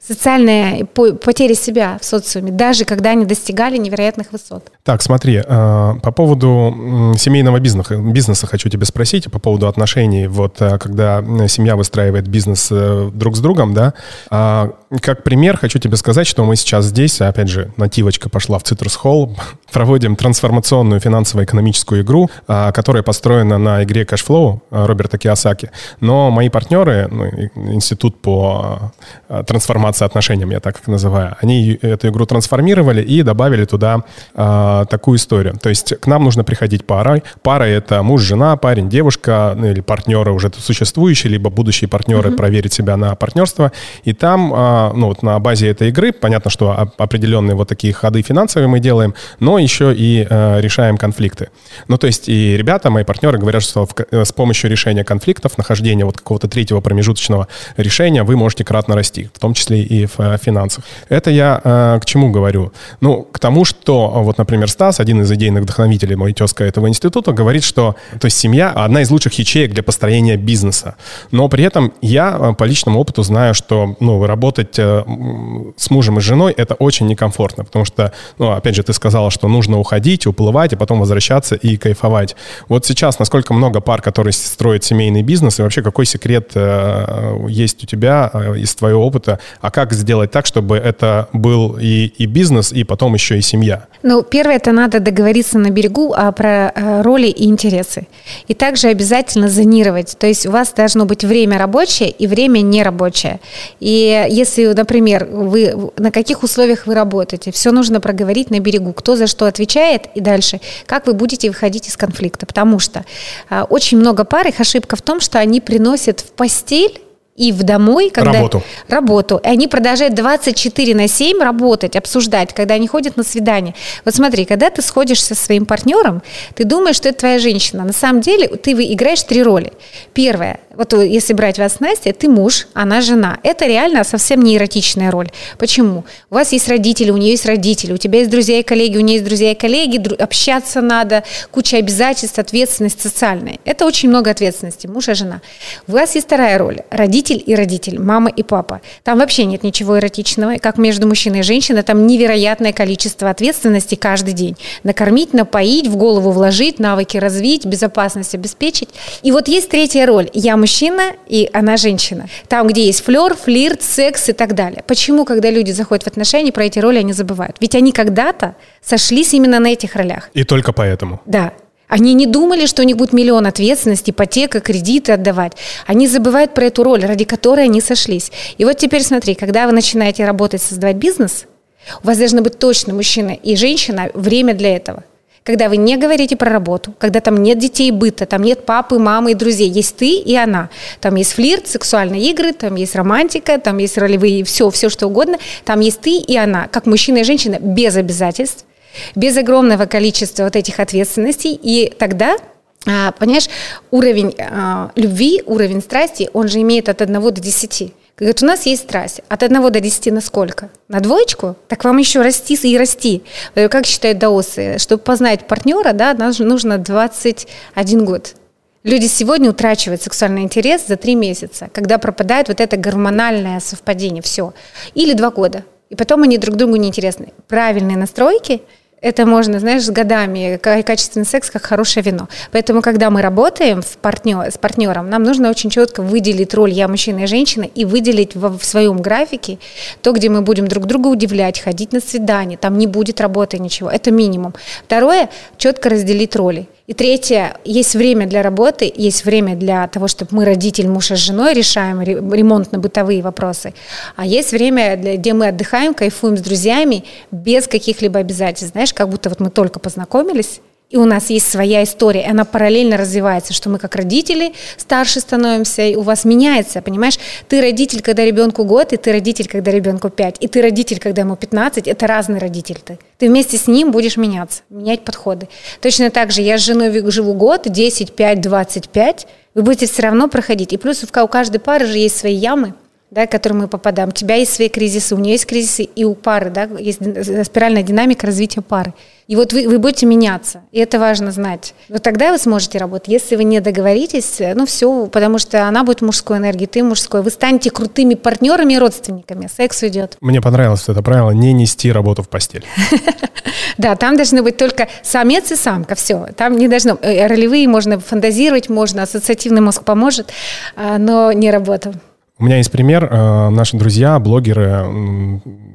социальная потеря себя в социуме, даже когда они достигали невероятных высот. Так, смотри, э, по поводу семейного бизнеса, бизнеса хочу тебя спросить, по поводу отношений, вот э, когда семья выстраивает бизнес э, друг с другом, да, а, как пример хочу тебе сказать, что мы сейчас здесь, опять же, нативочка пошла в Citrus Hall, проводим трансформационную финансово-экономическую игру, а, которая построена на игре Cashflow Роберта Киосаки, но мои партнеры, ну, институт по трансформации отношениям, я так их называю, они эту игру трансформировали и добавили туда э, такую историю. То есть к нам нужно приходить парой. Пара — это муж, жена, парень, девушка, ну, или партнеры уже существующие, либо будущие партнеры, mm-hmm. проверить себя на партнерство. И там, э, ну вот на базе этой игры, понятно, что определенные вот такие ходы финансовые мы делаем, но еще и э, решаем конфликты. Ну то есть и ребята, мои партнеры говорят, что в, э, с помощью решения конфликтов, нахождения вот какого-то третьего промежуточного решения вы можете кратно расти, в том числе и в э, финансах. Это я э, к чему говорю? Ну, к тому, что вот, например, Стас, один из идейных вдохновителей, мой тезка этого института, говорит, что то есть семья одна из лучших ячеек для построения бизнеса. Но при этом я э, по личному опыту знаю, что ну, работать с мужем и женой это очень некомфортно, потому что, ну, опять же, ты сказала, что нужно уходить, уплывать, и потом возвращаться и кайфовать. Вот сейчас насколько много пар, которые строят семейный бизнес, и вообще какой секрет э, есть у тебя э, из твоего опыта, а как сделать так, чтобы это был и, и бизнес, и потом еще и семья? Ну, первое, это надо договориться на берегу а, про а, роли и интересы. И также обязательно зонировать. То есть у вас должно быть время рабочее и время нерабочее. И если, например, вы на каких условиях вы работаете, все нужно проговорить на берегу, кто за что отвечает? И дальше, как вы будете выходить из конфликта. Потому что а, очень много пар, их ошибка в том, что они приносят в постель и в домой, когда... Работу. Работу. И они продолжают 24 на 7 работать, обсуждать, когда они ходят на свидание. Вот смотри, когда ты сходишь со своим партнером, ты думаешь, что это твоя женщина. На самом деле ты играешь три роли. Первое, вот если брать вас с Настей, ты муж, она жена. Это реально совсем не эротичная роль. Почему? У вас есть родители, у нее есть родители, у тебя есть друзья и коллеги, у нее есть друзья и коллеги, общаться надо, куча обязательств, ответственность социальная. Это очень много ответственности, муж и жена. У вас есть вторая роль, родитель родитель и родитель, мама и папа. Там вообще нет ничего эротичного, как между мужчиной и женщиной, там невероятное количество ответственности каждый день. Накормить, напоить, в голову вложить, навыки развить, безопасность обеспечить. И вот есть третья роль. Я мужчина, и она женщина. Там, где есть флер, флирт, секс и так далее. Почему, когда люди заходят в отношения, про эти роли они забывают? Ведь они когда-то сошлись именно на этих ролях. И только поэтому. Да. Они не думали, что у них будет миллион ответственностей, ипотека, кредиты отдавать. Они забывают про эту роль, ради которой они сошлись. И вот теперь смотри, когда вы начинаете работать, создавать бизнес, у вас должны быть точно мужчина и женщина время для этого. Когда вы не говорите про работу, когда там нет детей быта, там нет папы, мамы и друзей, есть ты и она. Там есть флирт, сексуальные игры, там есть романтика, там есть ролевые, все, все что угодно. Там есть ты и она, как мужчина и женщина, без обязательств, без огромного количества вот этих ответственностей, и тогда а, Понимаешь, уровень а, любви, уровень страсти, он же имеет от 1 до 10. Говорит, у нас есть страсть. От 1 до 10 на сколько? На двоечку? Так вам еще расти и расти. Как считают даосы? Чтобы познать партнера, да, нужно 21 год. Люди сегодня утрачивают сексуальный интерес за 3 месяца, когда пропадает вот это гормональное совпадение, все. Или 2 года. И потом они друг другу неинтересны. Правильные настройки – это можно, знаешь, с годами, качественный секс как хорошее вино. Поэтому, когда мы работаем в партнер, с партнером, нам нужно очень четко выделить роль «я мужчина и женщина» и выделить в, в своем графике то, где мы будем друг друга удивлять, ходить на свидание, там не будет работы ничего. Это минимум. Второе, четко разделить роли. И третье, есть время для работы, есть время для того, чтобы мы, родитель, муж с женой, решаем ремонтно-бытовые вопросы. А есть время, где мы отдыхаем, кайфуем с друзьями без каких-либо обязательств. Знаешь, как будто вот мы только познакомились, И у нас есть своя история, она параллельно развивается, что мы как родители старше становимся, и у вас меняется, понимаешь? Ты родитель, когда ребенку год, и ты родитель, когда ребенку 5, и ты родитель, когда ему 15, это разный родитель ты. Ты вместе с ним будешь меняться, менять подходы. Точно так же я с женой живу год, 10, 5, 25, вы будете все равно проходить. И плюс у каждой пары же есть свои ямы, да, в которые мы попадаем. У тебя есть свои кризисы, у нее есть кризисы, и у пары, да, есть спиральная динамика развития пары. И вот вы, вы будете меняться, и это важно знать. Вот тогда вы сможете работать. Если вы не договоритесь, ну все, потому что она будет мужской энергией, ты мужской. Вы станете крутыми партнерами и родственниками. Секс уйдет. Мне понравилось это правило не нести работу в постель. Да, там должны быть только самец и самка, все. Там не должно... Э, ролевые можно фантазировать, можно, ассоциативный мозг поможет, а, но не работа. У меня есть пример. Э, наши друзья, блогеры,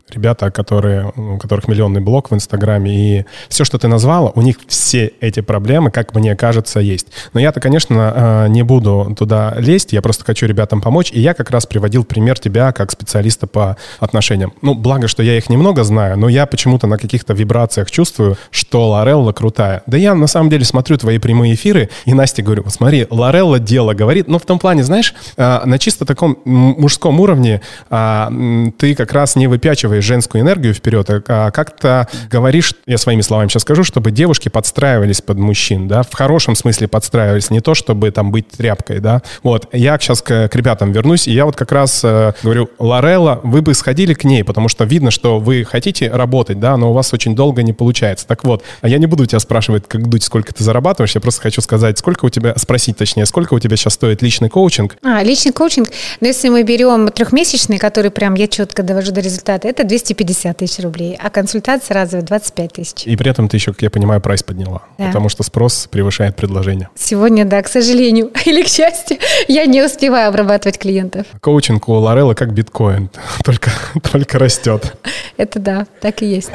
ребята, которые, у которых миллионный блог в Инстаграме, и все, что ты назвала, у них все эти проблемы, как мне кажется, есть. Но я-то, конечно, э, не буду туда лезть, я просто хочу ребятам помочь, и я как раз приводил пример тебя как специалиста по отношениям. Ну, благо, что я их немного знаю, но я почему-то на каких-то вибрациях чувствую, что Лорелла крутая. Да я на самом деле смотрю твои прямые эфиры, и Насте говорю, смотри, Лорелла дело говорит, но в том плане, знаешь, э, на чисто таком мужском уровне а, ты как раз не выпячиваешь женскую энергию вперед, а, а как-то говоришь, я своими словами сейчас скажу, чтобы девушки подстраивались под мужчин, да, в хорошем смысле подстраивались, не то, чтобы там быть тряпкой, да. Вот, я сейчас к, к ребятам вернусь, и я вот как раз э, говорю, Лорелла, вы бы сходили к ней, потому что видно, что вы хотите работать, да, но у вас очень долго не получается. Так вот, а я не буду тебя спрашивать, как дуть, сколько ты зарабатываешь, я просто хочу сказать, сколько у тебя, спросить точнее, сколько у тебя сейчас стоит личный коучинг? А, личный коучинг, ну, если мы берем трехмесячный, который прям я четко довожу до результата, это 250 тысяч рублей, а консультация разовая 25 тысяч. И при этом ты еще, как я понимаю, прайс подняла, да. потому что спрос превышает предложение. Сегодня, да, к сожалению, или к счастью, я не успеваю обрабатывать клиентов. Коучинг у Лорелла как биткоин, только, только растет. Это да, так и есть.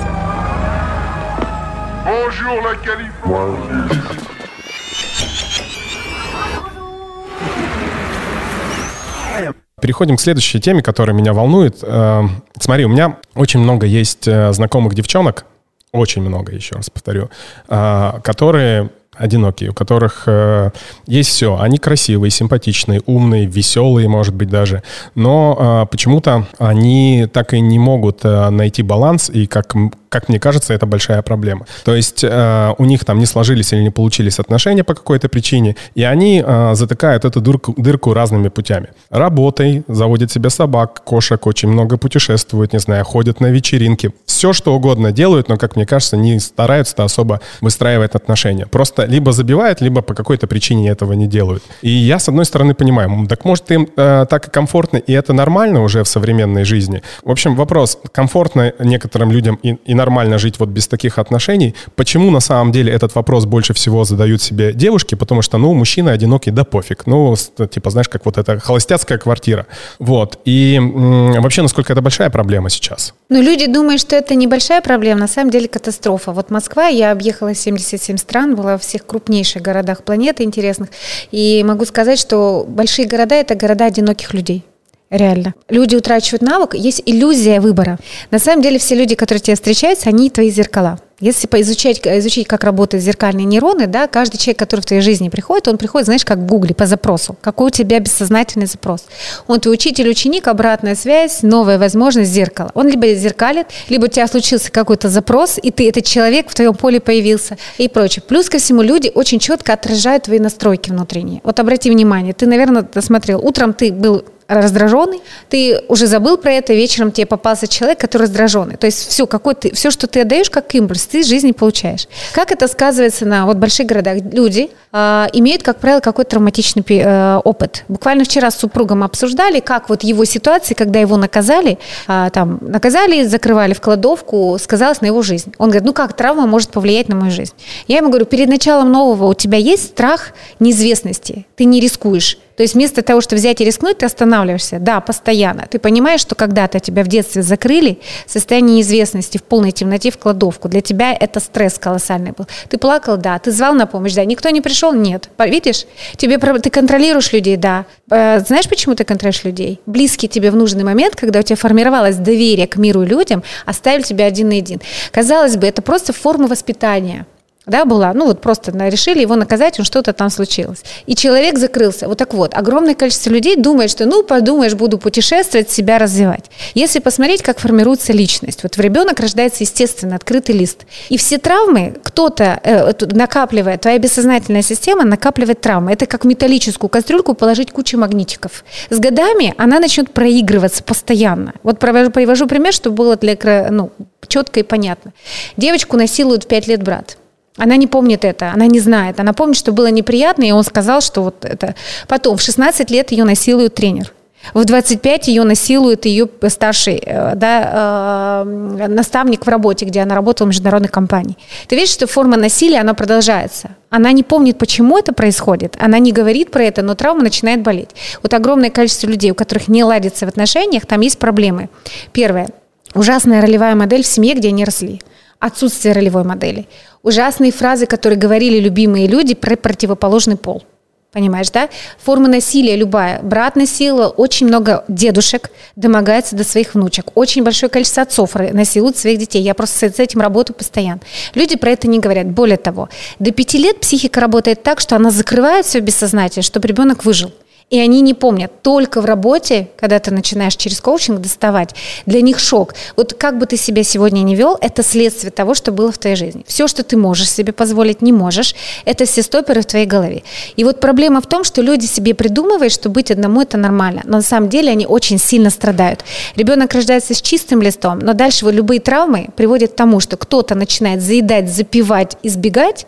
Переходим к следующей теме, которая меня волнует. Э, смотри, у меня очень много есть э, знакомых девчонок, очень много, еще раз повторю, э, которые одинокие, у которых э, есть все. Они красивые, симпатичные, умные, веселые, может быть, даже. Но э, почему-то они так и не могут э, найти баланс, и, как, как мне кажется, это большая проблема. То есть э, у них там не сложились или не получились отношения по какой-то причине, и они э, затыкают эту дырку, дырку разными путями. Работой, заводят себе собак, кошек, очень много путешествуют, не знаю, ходят на вечеринки. Все, что угодно делают, но, как мне кажется, не стараются особо выстраивать отношения. Просто либо забивают, либо по какой-то причине этого не делают. И я, с одной стороны, понимаю, так может им э, так и комфортно, и это нормально уже в современной жизни. В общем, вопрос, комфортно некоторым людям и, и нормально жить вот без таких отношений, почему на самом деле этот вопрос больше всего задают себе девушки, потому что, ну, мужчина одинокий, да пофиг. Ну, типа, знаешь, как вот эта холостяцкая квартира. Вот. И м- вообще, насколько это большая проблема сейчас? Ну, люди думают, что это небольшая проблема, на самом деле катастрофа. Вот Москва, я объехала 77 стран, была во всех крупнейших городах планеты интересных, и могу сказать, что большие города – это города одиноких людей. Реально. Люди утрачивают навык, есть иллюзия выбора. На самом деле все люди, которые тебе встречаются, они твои зеркала. Если поизучать, изучить, как работают зеркальные нейроны, да, каждый человек, который в твоей жизни приходит, он приходит, знаешь, как в Гугле по запросу. Какой у тебя бессознательный запрос? Он твой учитель, ученик, обратная связь, новая возможность, зеркало. Он либо зеркалит, либо у тебя случился какой-то запрос, и ты, этот человек в твоем поле появился и прочее. Плюс ко всему, люди очень четко отражают твои настройки внутренние. Вот обрати внимание, ты, наверное, смотрел, утром ты был раздраженный, ты уже забыл про это, вечером тебе попался человек, который раздраженный. То есть все, какой ты, все, что ты отдаешь как импульс, ты из жизни получаешь. Как это сказывается на вот больших городах? Люди э, имеют, как правило, какой-то травматичный э, опыт. Буквально вчера с супругом обсуждали, как вот его ситуации, когда его наказали, э, там, наказали, закрывали в кладовку, сказалось на его жизнь. Он говорит, ну как травма может повлиять на мою жизнь? Я ему говорю, перед началом нового у тебя есть страх неизвестности, ты не рискуешь. То есть вместо того, чтобы взять и рискнуть, ты останавливаешься. Да, постоянно. Ты понимаешь, что когда-то тебя в детстве закрыли, состояние неизвестности в полной темноте в кладовку. Для тебя это стресс колоссальный был. Ты плакал, да. Ты звал на помощь, да. Никто не пришел, нет. Видишь? Тебе, ты контролируешь людей, да. Э, знаешь, почему ты контролируешь людей? Близкие тебе в нужный момент, когда у тебя формировалось доверие к миру и людям, оставили тебя один на один. Казалось бы, это просто форма воспитания. Да, была, ну вот просто решили его наказать, он что-то там случилось. И человек закрылся. Вот так вот, огромное количество людей думает, что ну подумаешь, буду путешествовать, себя развивать. Если посмотреть, как формируется личность, вот в ребенок рождается естественно открытый лист. И все травмы кто-то э, накапливает, твоя бессознательная система накапливает травмы. Это как металлическую кастрюльку положить кучу магнитиков. С годами она начнет проигрываться постоянно. Вот привожу, привожу пример, чтобы было для ну, четко и понятно. Девочку насилует в 5 лет брат. Она не помнит это, она не знает. Она помнит, что было неприятно, и он сказал, что вот это. Потом, в 16 лет ее насилует тренер. В 25 ее насилует ее старший э, да, э, наставник в работе, где она работала в международной компании. Ты видишь, что форма насилия, она продолжается. Она не помнит, почему это происходит, она не говорит про это, но травма начинает болеть. Вот огромное количество людей, у которых не ладится в отношениях, там есть проблемы. Первое. Ужасная ролевая модель в семье, где они росли отсутствие ролевой модели. Ужасные фразы, которые говорили любимые люди про противоположный пол. Понимаешь, да? Форма насилия любая. Брат насиловал, очень много дедушек домогается до своих внучек. Очень большое количество отцов насилуют своих детей. Я просто с этим работаю постоянно. Люди про это не говорят. Более того, до пяти лет психика работает так, что она закрывает все бессознательно, чтобы ребенок выжил и они не помнят. Только в работе, когда ты начинаешь через коучинг доставать, для них шок. Вот как бы ты себя сегодня не вел, это следствие того, что было в твоей жизни. Все, что ты можешь себе позволить, не можешь, это все стоперы в твоей голове. И вот проблема в том, что люди себе придумывают, что быть одному это нормально, но на самом деле они очень сильно страдают. Ребенок рождается с чистым листом, но дальше вот любые травмы приводят к тому, что кто-то начинает заедать, запивать, избегать,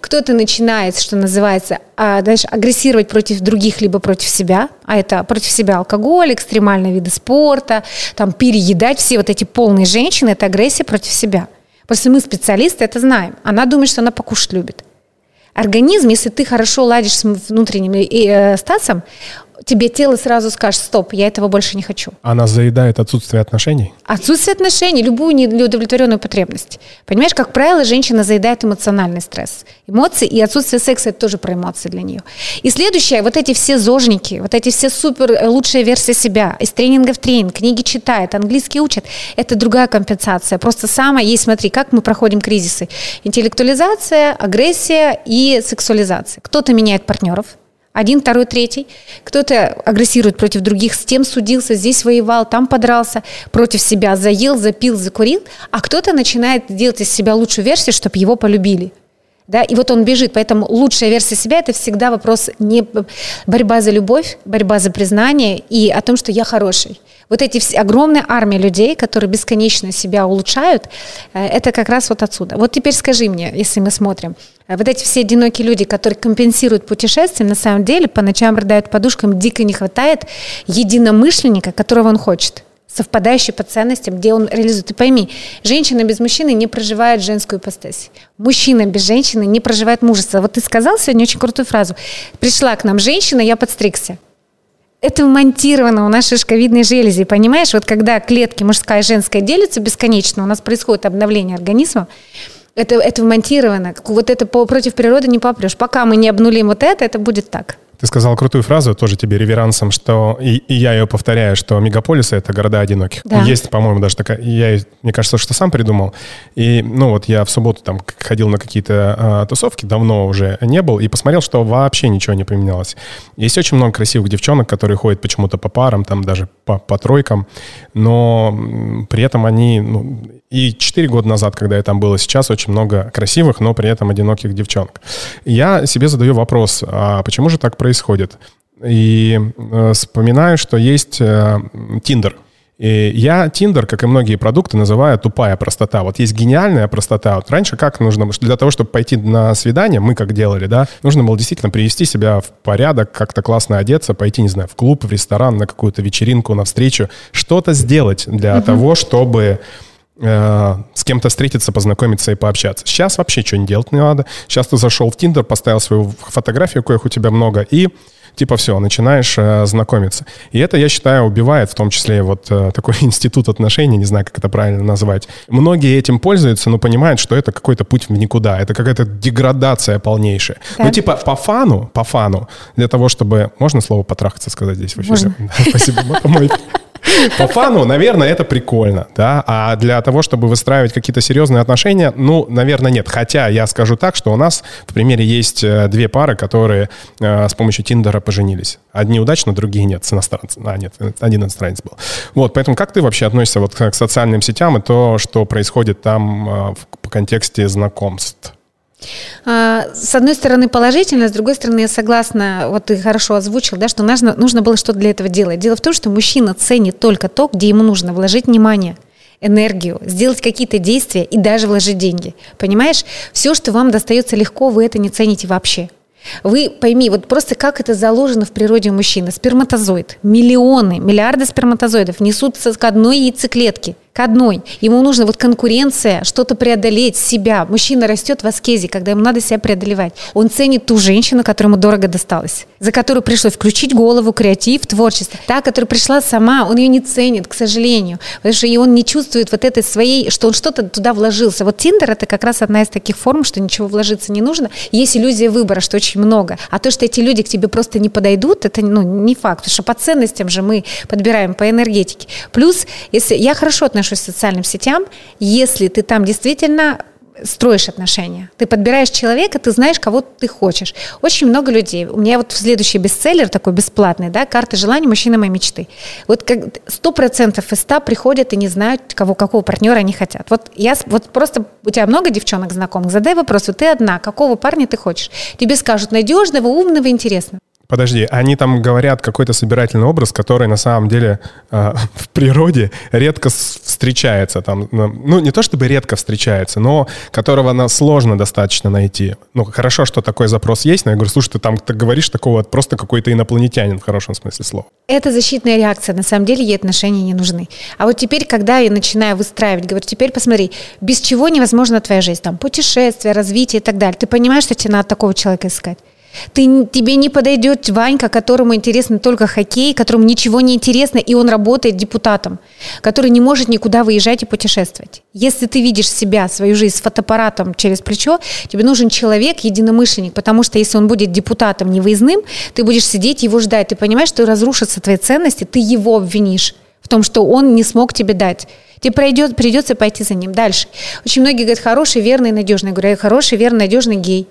кто-то начинает, что называется, а, дальше агрессировать против других, либо против себя, а это против себя алкоголь, экстремальные виды спорта, там переедать, все вот эти полные женщины, это агрессия против себя. Просто мы специалисты это знаем. Она думает, что она покушать любит. Организм, если ты хорошо ладишь с внутренним э, статсом, тебе тело сразу скажет, стоп, я этого больше не хочу. Она заедает отсутствие отношений? Отсутствие отношений, любую неудовлетворенную потребность. Понимаешь, как правило, женщина заедает эмоциональный стресс. Эмоции и отсутствие секса – это тоже про эмоции для нее. И следующее, вот эти все зожники, вот эти все супер э, лучшая версия себя, из тренинга в тренинг, книги читает, английский учат, это другая компенсация. Просто самое есть, смотри, как мы проходим кризисы. Интеллектуализация, агрессия и сексуализация. Кто-то меняет партнеров, один, второй, третий. Кто-то агрессирует против других, с тем судился, здесь воевал, там подрался, против себя заел, запил, закурил. А кто-то начинает делать из себя лучшую версию, чтобы его полюбили. Да, и вот он бежит, поэтому лучшая версия себя – это всегда вопрос не борьба за любовь, борьба за признание и о том, что я хороший. Вот эти все, огромная армия людей, которые бесконечно себя улучшают, э, это как раз вот отсюда. Вот теперь скажи мне, если мы смотрим, э, вот эти все одинокие люди, которые компенсируют путешествия, на самом деле по ночам рыдают подушкам, дико не хватает единомышленника, которого он хочет совпадающий по ценностям, где он реализует. Ты пойми, женщина без мужчины не проживает женскую ипостась. Мужчина без женщины не проживает мужество. Вот ты сказал сегодня очень крутую фразу. Пришла к нам женщина, я подстригся. Это вмонтировано у нашей шишковидной железы. Понимаешь, вот когда клетки мужская и женская делятся бесконечно, у нас происходит обновление организма, это, это вмонтировано. Вот это против природы не попрешь. Пока мы не обнулим вот это, это будет так. Ты сказал крутую фразу, тоже тебе реверансом, что, и, и я ее повторяю, что мегаполисы — это города одиноких. Да. Есть, по-моему, даже такая, я, мне кажется, что сам придумал. И, ну, вот я в субботу там ходил на какие-то а, тусовки, давно уже не был, и посмотрел, что вообще ничего не поменялось. Есть очень много красивых девчонок, которые ходят почему-то по парам, там даже по, по тройкам, но при этом они, ну, и 4 года назад, когда я там был, и сейчас очень много красивых, но при этом одиноких девчонок. Я себе задаю вопрос, а почему же так происходит? И э, вспоминаю, что есть э, Tinder. И я Tinder, как и многие продукты, называю тупая простота. Вот есть гениальная простота. Вот раньше как нужно, для того, чтобы пойти на свидание, мы как делали, да, нужно было действительно привести себя в порядок, как-то классно одеться, пойти, не знаю, в клуб, в ресторан, на какую-то вечеринку, на встречу, что-то сделать для угу. того, чтобы Э, с кем-то встретиться, познакомиться и пообщаться. Сейчас вообще что не делать не надо. Сейчас ты зашел в Тиндер, поставил свою фотографию, коих у тебя много, и типа все, начинаешь э, знакомиться. И это, я считаю, убивает в том числе вот э, такой институт отношений, не знаю, как это правильно назвать. Многие этим пользуются, но понимают, что это какой-то путь в никуда, это какая-то деградация полнейшая. Так. Ну типа по фану, по фану, для того, чтобы... Можно слово потрахаться сказать здесь. Спасибо, По фану, наверное, это прикольно, да, а для того, чтобы выстраивать какие-то серьезные отношения, ну, наверное, нет. Хотя я скажу так, что у нас, в примере, есть э, две пары, которые э, с помощью Тиндера поженились. Одни удачно, другие нет, с иностранцем. А, нет, один иностранец был. Вот, поэтому как ты вообще относишься вот к социальным сетям и то, что происходит там э, в контексте знакомств? А, с одной стороны положительно, с другой стороны я согласна, вот ты хорошо озвучил, да, что нужно, нужно было что-то для этого делать. Дело в том, что мужчина ценит только то, где ему нужно вложить внимание энергию, сделать какие-то действия и даже вложить деньги. Понимаешь? Все, что вам достается легко, вы это не цените вообще. Вы пойми, вот просто как это заложено в природе мужчины. Сперматозоид. Миллионы, миллиарды сперматозоидов несутся к одной яйцеклетке к одной. Ему нужно вот конкуренция, что-то преодолеть, себя. Мужчина растет в аскезе, когда ему надо себя преодолевать. Он ценит ту женщину, которая ему дорого досталась, за которую пришлось включить голову, креатив, творчество. Та, которая пришла сама, он ее не ценит, к сожалению, потому что и он не чувствует вот этой своей, что он что-то туда вложился. Вот Тиндер это как раз одна из таких форм, что ничего вложиться не нужно. Есть иллюзия выбора, что очень много. А то, что эти люди к тебе просто не подойдут, это ну, не факт, потому что по ценностям же мы подбираем по энергетике. Плюс, если я хорошо отношусь отношусь к социальным сетям, если ты там действительно строишь отношения. Ты подбираешь человека, ты знаешь, кого ты хочешь. Очень много людей. У меня вот следующий бестселлер такой бесплатный, да, «Карта желаний. Мужчина моей мечты». Вот сто процентов из ста приходят и не знают, кого, какого партнера они хотят. Вот я, вот просто у тебя много девчонок знакомых, задай вопрос, вот ты одна, какого парня ты хочешь? Тебе скажут надежного, умного, интересного. Подожди, они там говорят какой-то собирательный образ, который на самом деле э, в природе редко встречается. Там, ну, не то чтобы редко встречается, но которого на, сложно достаточно найти. Ну, хорошо, что такой запрос есть, но я говорю, слушай, ты там ты говоришь такого, просто какой-то инопланетянин в хорошем смысле слова. Это защитная реакция. На самом деле ей отношения не нужны. А вот теперь, когда я начинаю выстраивать, говорю, теперь посмотри, без чего невозможна твоя жизнь, там, путешествия, развитие и так далее. Ты понимаешь, что тебе надо такого человека искать? Ты, тебе не подойдет Ванька, которому интересно только хоккей, которому ничего не интересно, и он работает депутатом, который не может никуда выезжать и путешествовать. Если ты видишь себя, свою жизнь с фотоаппаратом через плечо, тебе нужен человек, единомышленник, потому что если он будет депутатом невыездным, ты будешь сидеть его ждать, ты понимаешь, что разрушатся твои ценности, ты его обвинишь в том, что он не смог тебе дать. Тебе придет, придется пойти за ним дальше. Очень многие говорят, хороший, верный, надежный. Я говорю, хороший, верный, надежный гей.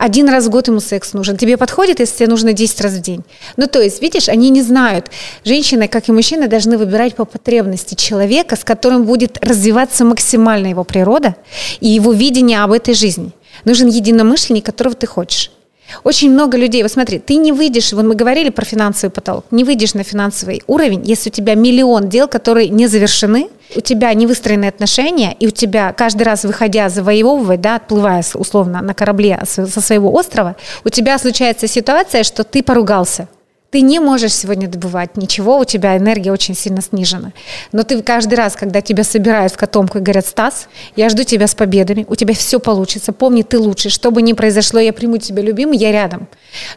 Один раз в год ему секс нужен. Тебе подходит, если тебе нужно 10 раз в день. Ну, то есть, видишь, они не знают. Женщины, как и мужчины, должны выбирать по потребности человека, с которым будет развиваться максимально его природа и его видение об этой жизни. Нужен единомышленник, которого ты хочешь. Очень много людей, вот смотри, ты не выйдешь, вот мы говорили про финансовый потолок, не выйдешь на финансовый уровень, если у тебя миллион дел, которые не завершены, у тебя не выстроены отношения, и у тебя каждый раз, выходя завоевывать, да, отплывая условно на корабле со своего острова, у тебя случается ситуация, что ты поругался – ты не можешь сегодня добывать ничего, у тебя энергия очень сильно снижена. Но ты каждый раз, когда тебя собирают в котомку и говорят, Стас, я жду тебя с победами, у тебя все получится, помни, ты лучший, что бы ни произошло, я приму тебя любимый, я рядом.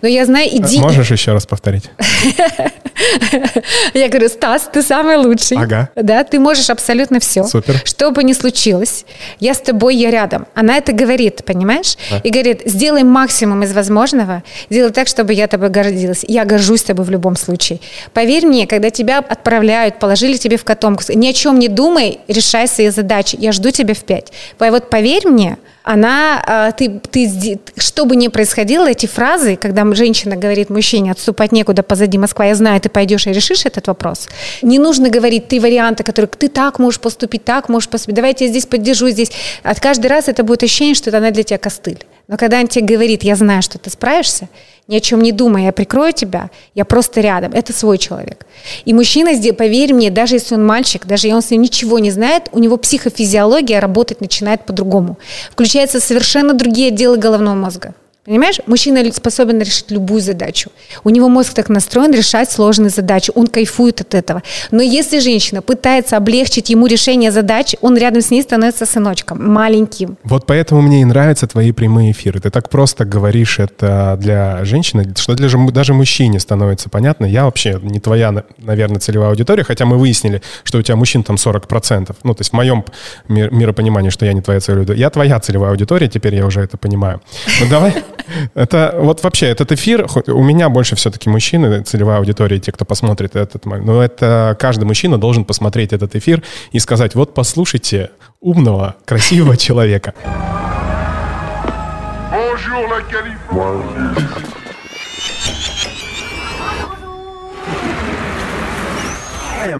Но я знаю, иди... Можешь еще раз повторить? Я говорю, Стас, ты самый лучший. Ага. Да, ты можешь абсолютно все. Супер. Что бы ни случилось, я с тобой, я рядом. Она это говорит, понимаешь? И говорит, сделай максимум из возможного, сделай так, чтобы я тобой гордилась. Я горжусь с тобой в любом случае. Поверь мне, когда тебя отправляют, положили тебе в котомку, ни о чем не думай, решай свои задачи. Я жду тебя в пять. Вот поверь мне, она, а, ты, ты, что бы ни происходило, эти фразы, когда женщина говорит мужчине, отступать некуда, позади Москва, я знаю, ты пойдешь и решишь этот вопрос. Не нужно говорить ты варианты, которые ты так можешь поступить, так можешь поступить, давайте я здесь поддержу, здесь. От каждый раз это будет ощущение, что это она для тебя костыль. Но когда он тебе говорит, я знаю, что ты справишься, ни о чем не думай, я прикрою тебя, я просто рядом, это свой человек. И мужчина, поверь мне, даже если он мальчик, даже если он ничего не знает, у него психофизиология работать начинает по-другому. Включаются совершенно другие отделы головного мозга. Понимаешь, мужчина способен решить любую задачу. У него мозг так настроен решать сложные задачи. Он кайфует от этого. Но если женщина пытается облегчить ему решение задач, он рядом с ней становится сыночком, маленьким. Вот поэтому мне и нравятся твои прямые эфиры. Ты так просто говоришь это для женщины, что для даже мужчине становится понятно. Я вообще не твоя, наверное, целевая аудитория, хотя мы выяснили, что у тебя мужчин там 40%. Ну, то есть в моем миропонимании, что я не твоя целевая аудитория. Я твоя целевая аудитория, теперь я уже это понимаю. Ну, давай Это вот вообще этот эфир, у меня больше все-таки мужчины, целевая аудитория, те, кто посмотрит этот, но это каждый мужчина должен посмотреть этот эфир и сказать, вот послушайте умного, красивого человека.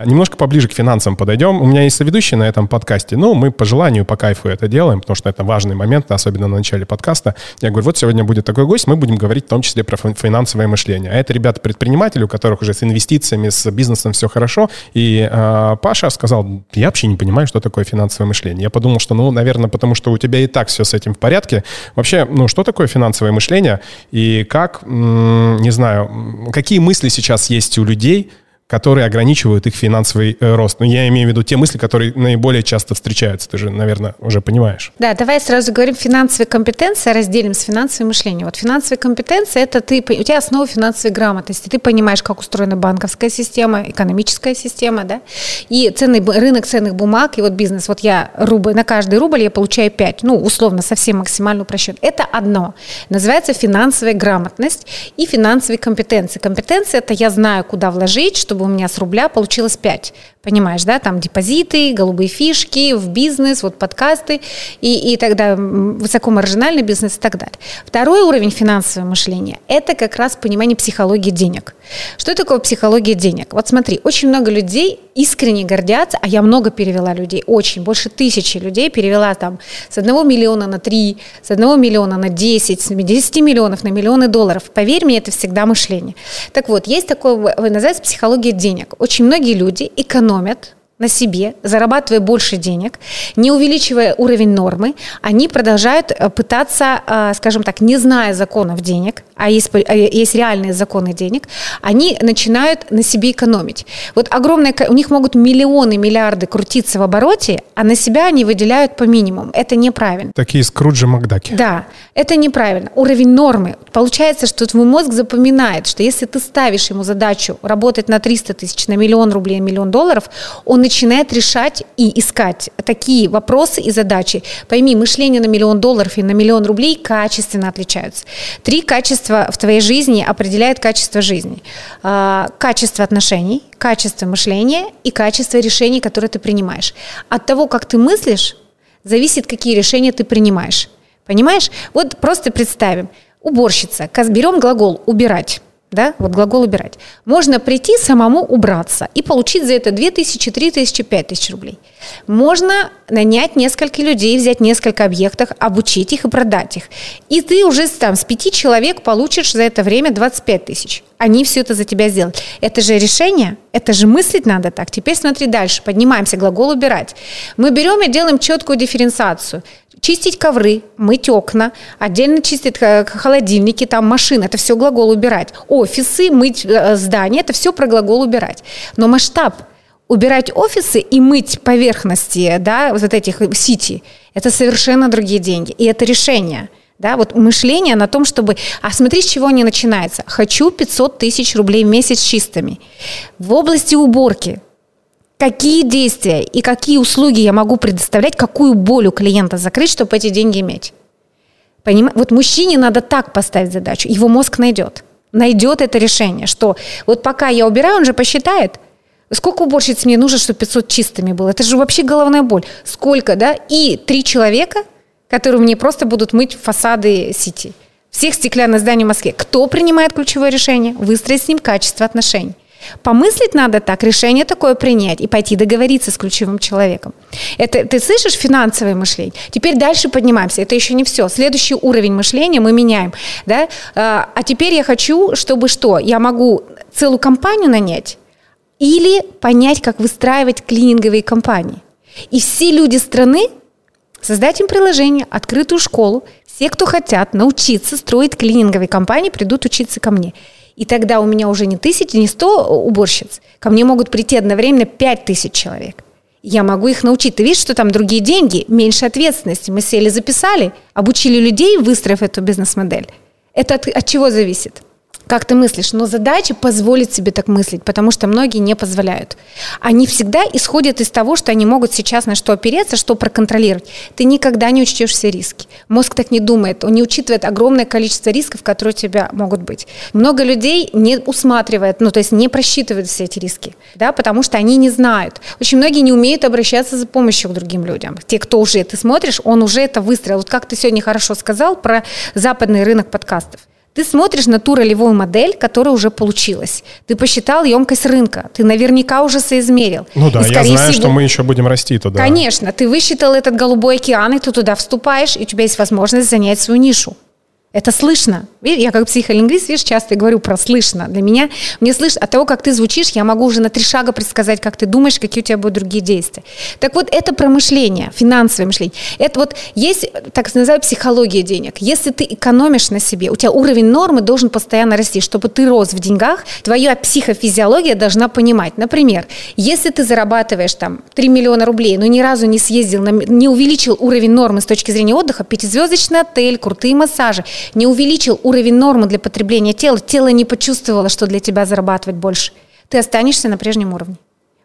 Немножко поближе к финансам подойдем. У меня есть соведущий на этом подкасте. Ну, мы по желанию, по кайфу это делаем, потому что это важный момент, особенно на начале подкаста. Я говорю, вот сегодня будет такой гость, мы будем говорить в том числе про финансовое мышление. А это ребята-предприниматели, у которых уже с инвестициями, с бизнесом все хорошо. И э, Паша сказал, я вообще не понимаю, что такое финансовое мышление. Я подумал, что, ну, наверное, потому что у тебя и так все с этим в порядке. Вообще, ну, что такое финансовое мышление и как, не знаю, какие мысли сейчас есть у людей, которые ограничивают их финансовый э, рост. Но я имею в виду те мысли, которые наиболее часто встречаются. Ты же, наверное, уже понимаешь. Да, давай сразу говорим финансовые компетенции, разделим с финансовым мышлением. Вот финансовые компетенции – это ты, у тебя основа финансовой грамотности. Ты понимаешь, как устроена банковская система, экономическая система, да, и ценный, рынок ценных бумаг, и вот бизнес. Вот я рубль, на каждый рубль я получаю 5, ну, условно, совсем максимально упрощен. Это одно. Называется финансовая грамотность и финансовые компетенции. Компетенции – это я знаю, куда вложить, чтобы у меня с рубля получилось 5. Понимаешь, да, там депозиты, голубые фишки, в бизнес, вот подкасты и, и тогда высокомаржинальный бизнес и так далее. Второй уровень финансового мышления – это как раз понимание психологии денег. Что такое психология денег? Вот смотри, очень много людей искренне гордятся, а я много перевела людей, очень, больше тысячи людей перевела там с одного миллиона на три, с одного миллиона на десять, с 10 миллионов на миллионы долларов. Поверь мне, это всегда мышление. Так вот, есть такое, называется психология денег. Очень многие люди экономят экономят, на себе, зарабатывая больше денег, не увеличивая уровень нормы, они продолжают э, пытаться, э, скажем так, не зная законов денег, а есть, а есть реальные законы денег, они начинают на себе экономить. Вот огромное, у них могут миллионы, миллиарды крутиться в обороте, а на себя они выделяют по минимуму. Это неправильно. Такие скруджи Макдаки. Да, это неправильно. Уровень нормы. Получается, что твой мозг запоминает, что если ты ставишь ему задачу работать на 300 тысяч, на миллион рублей, на миллион долларов, он начинает решать и искать такие вопросы и задачи. Пойми, мышление на миллион долларов и на миллион рублей качественно отличаются. Три качества в твоей жизни определяют качество жизни. А, качество отношений, качество мышления и качество решений, которые ты принимаешь. От того, как ты мыслишь, зависит, какие решения ты принимаешь. Понимаешь? Вот просто представим. Уборщица. Берем глагол «убирать» да, вот глагол убирать. Можно прийти самому убраться и получить за это 2000, 3000, 5000 рублей. Можно нанять несколько людей, взять несколько объектов, обучить их и продать их. И ты уже там с пяти человек получишь за это время 25 тысяч. Они все это за тебя сделают. Это же решение, это же мыслить надо так. Теперь смотри дальше, поднимаемся, глагол убирать. Мы берем и делаем четкую дифференциацию чистить ковры, мыть окна, отдельно чистить э, холодильники, там машины, это все глагол убирать. Офисы, мыть э, здания, это все про глагол убирать. Но масштаб убирать офисы и мыть поверхности, да, вот этих сити, это совершенно другие деньги. И это решение. Да, вот мышление на том, чтобы... А смотри, с чего они начинаются. Хочу 500 тысяч рублей в месяц чистыми. В области уборки какие действия и какие услуги я могу предоставлять, какую боль у клиента закрыть, чтобы эти деньги иметь. Поним... Вот мужчине надо так поставить задачу, его мозг найдет. Найдет это решение, что вот пока я убираю, он же посчитает, сколько уборщиц мне нужно, чтобы 500 чистыми было. Это же вообще головная боль. Сколько, да? И три человека, которые мне просто будут мыть фасады сети. Всех стеклянных зданий в Москве. Кто принимает ключевое решение? Выстроить с ним качество отношений. Помыслить надо так, решение такое принять и пойти договориться с ключевым человеком. Это ты слышишь финансовое мышление? Теперь дальше поднимаемся. Это еще не все. Следующий уровень мышления мы меняем. Да? А, а теперь я хочу, чтобы что? Я могу целую компанию нанять или понять, как выстраивать клининговые компании. И все люди страны создать им приложение, открытую школу. Все, кто хотят научиться строить клининговые компании, придут учиться ко мне. И тогда у меня уже не тысячи, не сто уборщиц. Ко мне могут прийти одновременно пять тысяч человек. Я могу их научить. Ты видишь, что там другие деньги, меньше ответственности. Мы сели, записали, обучили людей, выстроив эту бизнес-модель. Это от, от чего зависит? Как ты мыслишь, но задача позволить себе так мыслить, потому что многие не позволяют. Они всегда исходят из того, что они могут сейчас на что опереться, что проконтролировать. Ты никогда не учтешь все риски. Мозг так не думает, он не учитывает огромное количество рисков, которые у тебя могут быть. Много людей не усматривает, ну то есть не просчитывают все эти риски, да, потому что они не знают. Очень многие не умеют обращаться за помощью к другим людям. Те, кто уже, ты смотришь, он уже это выстроил. Вот как ты сегодня хорошо сказал про западный рынок подкастов. Ты смотришь на ту ролевую модель, которая уже получилась. Ты посчитал емкость рынка. Ты наверняка уже соизмерил. Ну да, и, я знаю, всего, что мы еще будем расти туда. Конечно. Ты высчитал этот голубой океан, и ты туда вступаешь, и у тебя есть возможность занять свою нишу. Это слышно. Я как психолингвист, видишь, часто говорю про слышно. Для меня, мне слышно, от того, как ты звучишь, я могу уже на три шага предсказать, как ты думаешь, какие у тебя будут другие действия. Так вот, это про мышление, финансовое мышление. Это вот есть, так называемая психология денег. Если ты экономишь на себе, у тебя уровень нормы должен постоянно расти. Чтобы ты рос в деньгах, твоя психофизиология должна понимать. Например, если ты зарабатываешь там 3 миллиона рублей, но ни разу не съездил, не увеличил уровень нормы с точки зрения отдыха, пятизвездочный отель, крутые массажи, не увеличил уровень нормы для потребления тела, тело не почувствовало, что для тебя зарабатывать больше, ты останешься на прежнем уровне.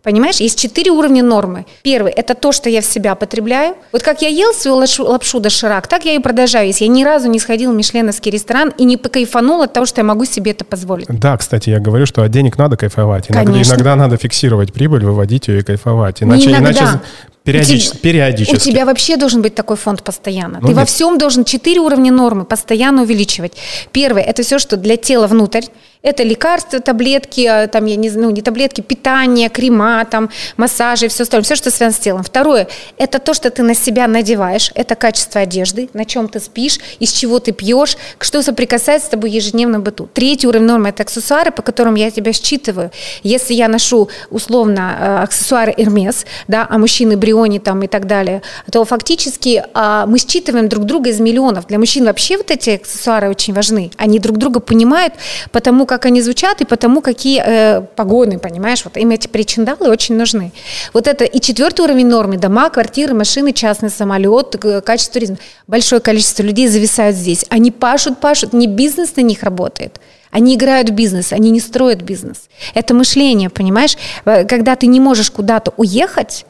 Понимаешь, есть четыре уровня нормы. Первый – это то, что я в себя потребляю. Вот как я ел свою лапшу, лапшу доширак, так я и продолжаю есть. Я ни разу не сходил в мишленовский ресторан и не покайфанул от того, что я могу себе это позволить. Да, кстати, я говорю, что от денег надо кайфовать. Иногда, иногда надо фиксировать прибыль, выводить ее и кайфовать. Иначе, иначе Периодически, у периодически. У тебя вообще должен быть такой фонд постоянно. Ну, Ты нет. во всем должен четыре уровня нормы постоянно увеличивать. Первое – это все, что для тела внутрь. Это лекарства, таблетки, а, там, я не знаю, ну, не таблетки, питание, крема, там, массажи, все остальное, все, что связано с телом. Второе, это то, что ты на себя надеваешь, это качество одежды, на чем ты спишь, из чего ты пьешь, что соприкасается с тобой ежедневно в быту. Третий уровень нормы – это аксессуары, по которым я тебя считываю. Если я ношу, условно, э, аксессуары Hermes, да, а мужчины Бриони там и так далее, то фактически а, мы считываем друг друга из миллионов. Для мужчин вообще вот эти аксессуары очень важны. Они друг друга понимают, потому как они звучат и потому, какие э, погоны, понимаешь, вот им эти причиндалы очень нужны. Вот это и четвертый уровень нормы, дома, квартиры, машины, частный самолет, качество туризма. Большое количество людей зависают здесь. Они пашут, пашут, не бизнес на них работает. Они играют в бизнес, они не строят бизнес. Это мышление, понимаешь? Э, когда ты не можешь куда-то уехать,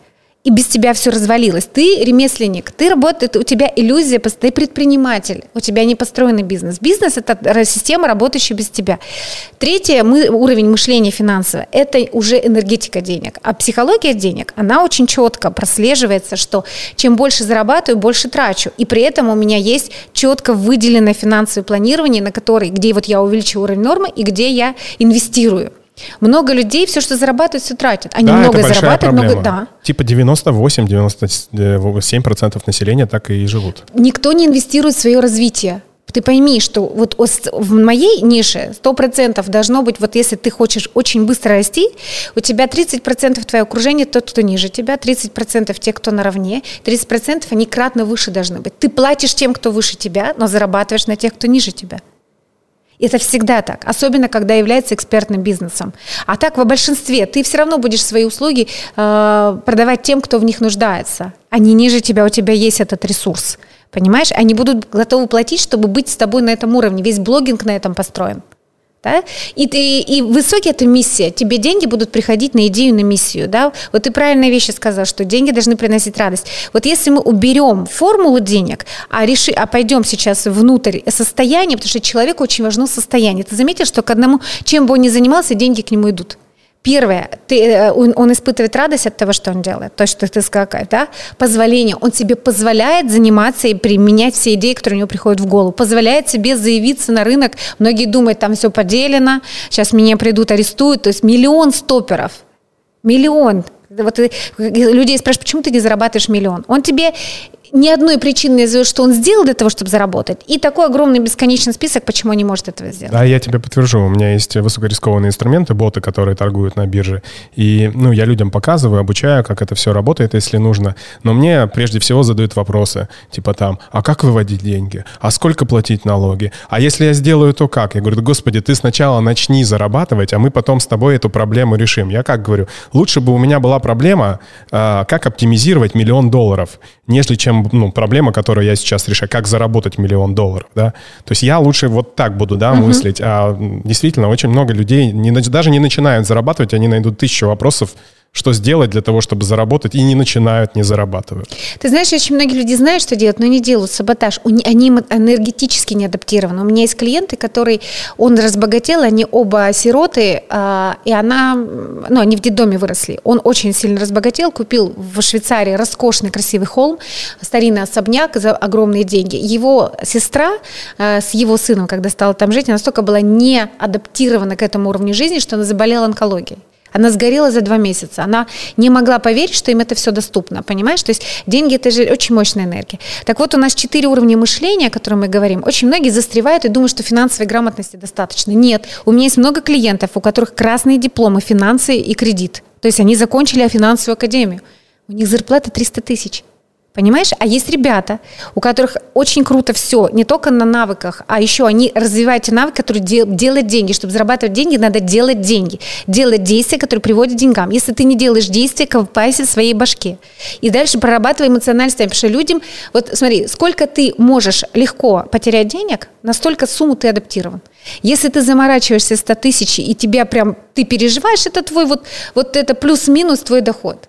и без тебя все развалилось. Ты ремесленник, ты работаешь, у тебя иллюзия, ты предприниматель, у тебя не построенный бизнес. Бизнес – это система, работающая без тебя. Третье мы, уровень мышления финансового – это уже энергетика денег. А психология денег, она очень четко прослеживается, что чем больше зарабатываю, больше трачу. И при этом у меня есть четко выделенное финансовое планирование, на которой, где вот я увеличиваю уровень нормы и где я инвестирую. Много людей все, что зарабатывают, все тратят. Они да, много зарабатывают, много... Да. Типа 98-97% населения так и живут. Никто не инвестирует в свое развитие. Ты пойми, что вот в моей нише 100% должно быть, вот если ты хочешь очень быстро расти, у тебя 30% твое окружение тот, кто ниже тебя, 30% те, кто наравне, 30% они кратно выше должны быть. Ты платишь тем, кто выше тебя, но зарабатываешь на тех, кто ниже тебя. Это всегда так, особенно когда является экспертным бизнесом. А так в большинстве ты все равно будешь свои услуги э, продавать тем, кто в них нуждается. Они ниже тебя, у тебя есть этот ресурс. Понимаешь? Они будут готовы платить, чтобы быть с тобой на этом уровне. Весь блогинг на этом построен. Да? И, и, и высокие это миссия. Тебе деньги будут приходить на идею, на миссию. Да? Вот ты правильные вещи сказал, что деньги должны приносить радость. Вот если мы уберем формулу денег, а, реши, а пойдем сейчас внутрь состояния, потому что человеку очень важно состояние. Ты заметил, что к одному, чем бы он ни занимался, деньги к нему идут. Первое, ты, э, он, он испытывает радость от того, что он делает, то, что ты сказал, да, позволение. Он себе позволяет заниматься и применять все идеи, которые у него приходят в голову, позволяет себе заявиться на рынок. Многие думают, там все поделено, сейчас меня придут, арестуют. То есть миллион стоперов, миллион. Вот людей спрашивают, почему ты не зарабатываешь миллион? Он тебе ни одной причины назовет, что он сделал для того, чтобы заработать, и такой огромный бесконечный список, почему он не может этого сделать. Да, я тебе подтвержу. У меня есть высокорискованные инструменты, боты, которые торгуют на бирже. И ну, я людям показываю, обучаю, как это все работает, если нужно. Но мне прежде всего задают вопросы, типа там, а как выводить деньги? А сколько платить налоги? А если я сделаю, то как? Я говорю, господи, ты сначала начни зарабатывать, а мы потом с тобой эту проблему решим. Я как говорю, лучше бы у меня была проблема, а, как оптимизировать миллион долларов, нежели чем ну, проблема, которую я сейчас решаю, как заработать миллион долларов, да. То есть я лучше вот так буду, да, uh-huh. мыслить. А действительно, очень много людей не, даже не начинают зарабатывать, они найдут тысячу вопросов, что сделать для того, чтобы заработать, и не начинают, не зарабатывают. Ты знаешь, очень многие люди знают, что делать, но не делают саботаж. Они энергетически не адаптированы. У меня есть клиенты, которые, он разбогател, они оба сироты, а, и она, ну, они в детдоме выросли. Он очень сильно разбогател, купил в Швейцарии роскошный красивый холм, старинный особняк за огромные деньги. Его сестра а, с его сыном, когда стала там жить, настолько была не адаптирована к этому уровню жизни, что она заболела онкологией. Она сгорела за два месяца. Она не могла поверить, что им это все доступно. Понимаешь? То есть деньги это же очень мощная энергия. Так вот, у нас четыре уровня мышления, о котором мы говорим. Очень многие застревают и думают, что финансовой грамотности достаточно. Нет. У меня есть много клиентов, у которых красные дипломы, финансы и кредит. То есть они закончили финансовую академию. У них зарплата 300 тысяч. Понимаешь? А есть ребята, у которых очень круто все, не только на навыках, а еще они развивают эти навыки, которые дел, делают деньги. Чтобы зарабатывать деньги, надо делать деньги. Делать действия, которые приводят к деньгам. Если ты не делаешь действия, копайся в своей башке. И дальше прорабатывай эмоциональное состояние. Потому что людям, вот смотри, сколько ты можешь легко потерять денег, настолько сумму ты адаптирован. Если ты заморачиваешься 100 тысяч, и тебя прям, ты переживаешь, это твой вот, вот это плюс-минус твой доход.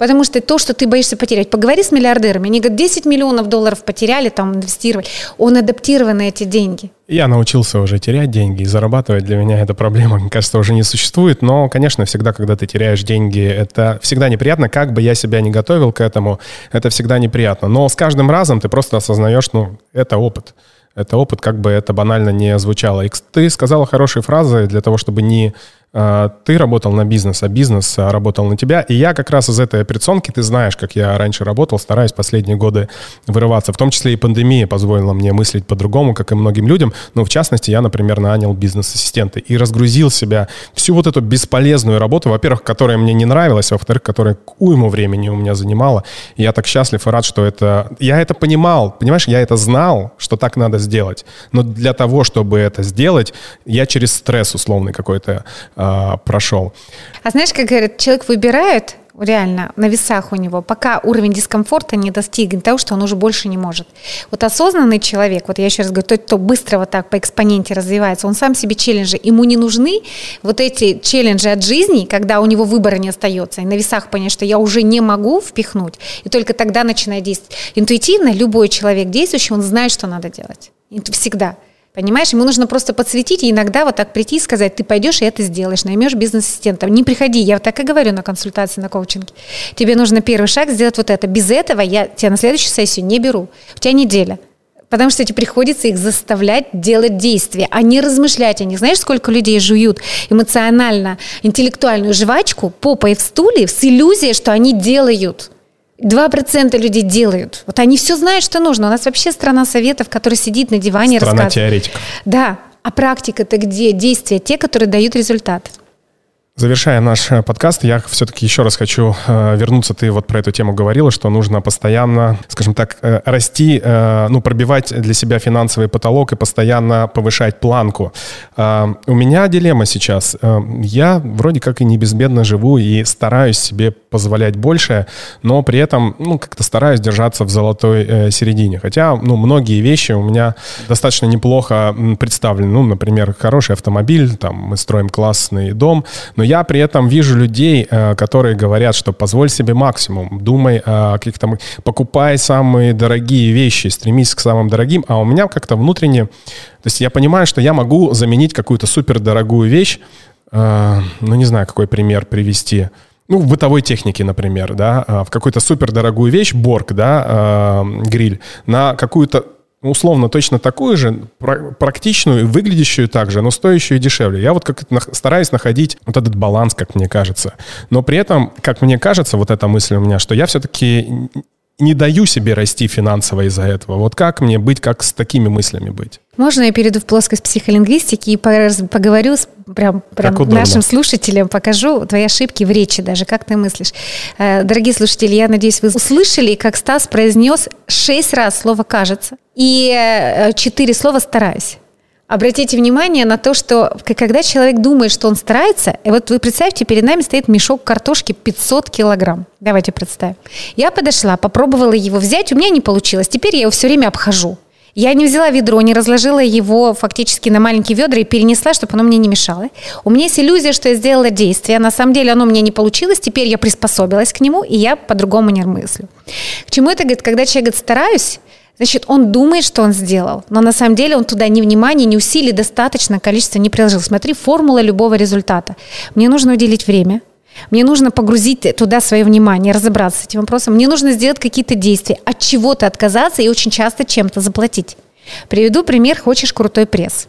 Потому что то, что ты боишься потерять. Поговори с миллиардерами. Они говорят, 10 миллионов долларов потеряли, там инвестировали. Он адаптирован на эти деньги. Я научился уже терять деньги и зарабатывать. Для меня эта проблема, мне кажется, уже не существует. Но, конечно, всегда, когда ты теряешь деньги, это всегда неприятно. Как бы я себя не готовил к этому, это всегда неприятно. Но с каждым разом ты просто осознаешь, ну, это опыт. Это опыт, как бы это банально не звучало. И ты сказала хорошие фразы для того, чтобы не ты работал на бизнес, а бизнес а, работал на тебя. И я как раз из этой операционки, ты знаешь, как я раньше работал, стараюсь последние годы вырываться. В том числе и пандемия позволила мне мыслить по-другому, как и многим людям. Но в частности, я, например, нанял бизнес-ассистента и разгрузил себя всю вот эту бесполезную работу, во-первых, которая мне не нравилась, а во-вторых, которая уйму времени у меня занимала. И я так счастлив и рад, что это... Я это понимал, понимаешь, я это знал, что так надо сделать. Но для того, чтобы это сделать, я через стресс условный какой-то э, прошел. А знаешь, как говорят, человек выбирает реально на весах у него, пока уровень дискомфорта не достигнет того, что он уже больше не может. Вот осознанный человек, вот я еще раз говорю, тот, кто быстро вот так по экспоненте развивается, он сам себе челленджи, ему не нужны вот эти челленджи от жизни, когда у него выбора не остается, и на весах понять, что я уже не могу впихнуть, и только тогда начинает действовать. Интуитивно любой человек действующий, он знает, что надо делать. Всегда. Понимаешь, ему нужно просто подсветить и иногда вот так прийти и сказать, ты пойдешь и это сделаешь, наймешь бизнес-ассистента. Не приходи, я вот так и говорю на консультации, на коучинге. Тебе нужно первый шаг сделать вот это. Без этого я тебя на следующую сессию не беру. У тебя неделя. Потому что тебе приходится их заставлять делать действия, а не размышлять о них. Знаешь, сколько людей жуют эмоционально, интеллектуальную жвачку попой в стуле с иллюзией, что они делают – 2% людей делают. Вот они все знают, что нужно. У нас вообще страна советов, которая сидит на диване и рассказывает. Страна теоретиков. Да. А практика-то где? Действия, те, которые дают результат. Завершая наш э, подкаст, я все-таки еще раз хочу э, вернуться. Ты вот про эту тему говорила, что нужно постоянно, скажем так, э, расти, ну, пробивать для себя финансовый потолок и постоянно повышать планку. У меня дилемма сейчас. Я вроде как и не безбедно живу и стараюсь себе позволять больше, но при этом, ну, как-то стараюсь держаться в золотой середине. Хотя, ну, многие вещи у меня достаточно неплохо представлены. Ну, например, хороший автомобиль, там, мы строим классный дом, но я при этом вижу людей, э, которые говорят, что позволь себе максимум, думай о каких-то... Покупай самые дорогие вещи, стремись к самым дорогим, а у меня как-то внутренне... То есть я понимаю, что я могу заменить какую-то супердорогую вещь, э, ну, не знаю, какой пример привести. Ну, в бытовой технике, например, да, э, в какую-то супердорогую вещь, борг, да, гриль, на какую-то условно точно такую же, практичную, выглядящую так же, но стоящую и дешевле. Я вот как стараюсь находить вот этот баланс, как мне кажется. Но при этом, как мне кажется, вот эта мысль у меня, что я все-таки не даю себе расти финансово из-за этого. Вот как мне быть, как с такими мыслями быть? Можно я перейду в плоскость психолингвистики и поговорю с прям, прям нашим слушателям, покажу твои ошибки в речи даже, как ты мыслишь. Э, дорогие слушатели, я надеюсь, вы услышали, как Стас произнес шесть раз слово «кажется» и э, четыре слова «стараюсь». Обратите внимание на то, что когда человек думает, что он старается, и вот вы представьте, перед нами стоит мешок картошки 500 килограмм. Давайте представим. Я подошла, попробовала его взять, у меня не получилось. Теперь я его все время обхожу. Я не взяла ведро, не разложила его фактически на маленькие ведра и перенесла, чтобы оно мне не мешало. У меня есть иллюзия, что я сделала действие. На самом деле оно мне не получилось. Теперь я приспособилась к нему, и я по-другому не мыслю. К чему это говорит? Когда человек говорит «стараюсь», Значит, он думает, что он сделал, но на самом деле он туда ни внимания, ни усилий достаточно количество не приложил. Смотри, формула любого результата. Мне нужно уделить время, мне нужно погрузить туда свое внимание, разобраться с этим вопросом. Мне нужно сделать какие-то действия, от чего-то отказаться и очень часто чем-то заплатить. Приведу пример, хочешь крутой пресс.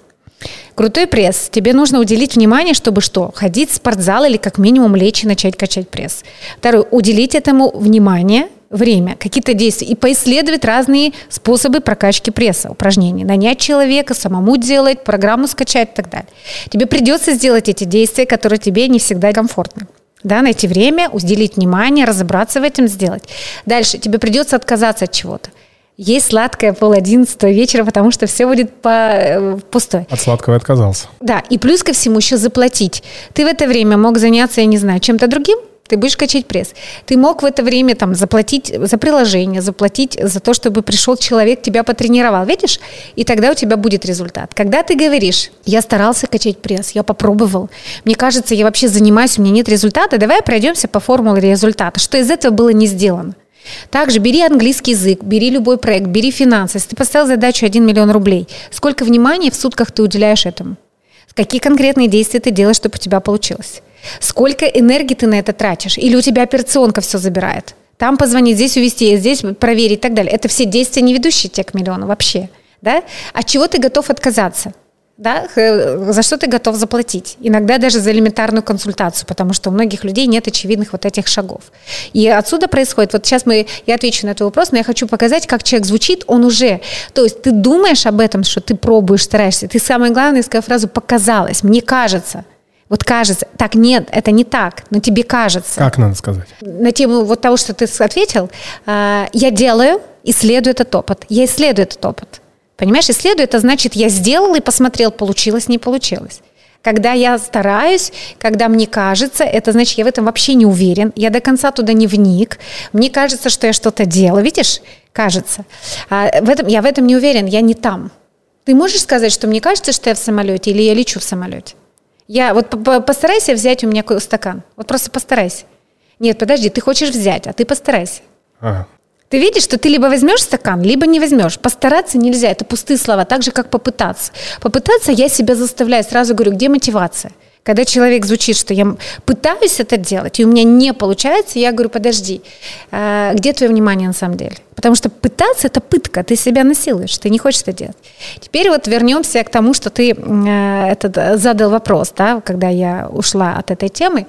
Крутой пресс. Тебе нужно уделить внимание, чтобы что? Ходить в спортзал или как минимум лечь и начать качать пресс. Второе. Уделить этому внимание – время, какие-то действия и поисследовать разные способы прокачки пресса, упражнений. Нанять человека, самому делать, программу скачать и так далее. Тебе придется сделать эти действия, которые тебе не всегда комфортны. Да, найти время, уделить внимание, разобраться в этом, сделать. Дальше тебе придется отказаться от чего-то. Есть сладкое пол одиннадцатого вечера, потому что все будет по, э, пустое. От сладкого отказался. Да, и плюс ко всему еще заплатить. Ты в это время мог заняться, я не знаю, чем-то другим, ты будешь качать пресс. Ты мог в это время там заплатить за приложение, заплатить за то, чтобы пришел человек, тебя потренировал, видишь? И тогда у тебя будет результат. Когда ты говоришь, я старался качать пресс, я попробовал, мне кажется, я вообще занимаюсь, у меня нет результата, давай пройдемся по формуле результата. Что из этого было не сделано? Также бери английский язык, бери любой проект, бери финансы. Если ты поставил задачу 1 миллион рублей, сколько внимания в сутках ты уделяешь этому? Какие конкретные действия ты делаешь, чтобы у тебя получилось? Сколько энергии ты на это тратишь? Или у тебя операционка все забирает? Там позвонить, здесь увести, здесь проверить и так далее. Это все действия, не ведущие тебя к миллиону вообще. Да? От чего ты готов отказаться? Да, за что ты готов заплатить. Иногда даже за элементарную консультацию, потому что у многих людей нет очевидных вот этих шагов. И отсюда происходит, вот сейчас мы, я отвечу на этот вопрос, но я хочу показать, как человек звучит, он уже, то есть ты думаешь об этом, что ты пробуешь, стараешься, ты самое главное, сказав фразу «показалось», «мне кажется», вот кажется, так нет, это не так, но тебе кажется. Как надо сказать? На тему вот того, что ты ответил, а, я делаю, исследую этот опыт. Я исследую этот опыт. Понимаешь, исследую, это значит, я сделал и посмотрел, получилось, не получилось. Когда я стараюсь, когда мне кажется, это значит, я в этом вообще не уверен, я до конца туда не вник, мне кажется, что я что-то делаю, видишь, кажется. А в этом, я в этом не уверен, я не там. Ты можешь сказать, что мне кажется, что я в самолете или я лечу в самолете? Я вот постарайся взять у меня стакан. Вот просто постарайся. Нет, подожди, ты хочешь взять, а ты постарайся. Ага. Ты видишь, что ты либо возьмешь стакан, либо не возьмешь. Постараться нельзя, это пустые слова, так же, как попытаться. Попытаться я себя заставляю, сразу говорю, где мотивация? Когда человек звучит, что я пытаюсь это делать, и у меня не получается, я говорю, подожди, а где твое внимание на самом деле? Потому что пытаться – это пытка, ты себя насилуешь, ты не хочешь это делать. Теперь вот вернемся к тому, что ты э, этот, задал вопрос, да, когда я ушла от этой темы.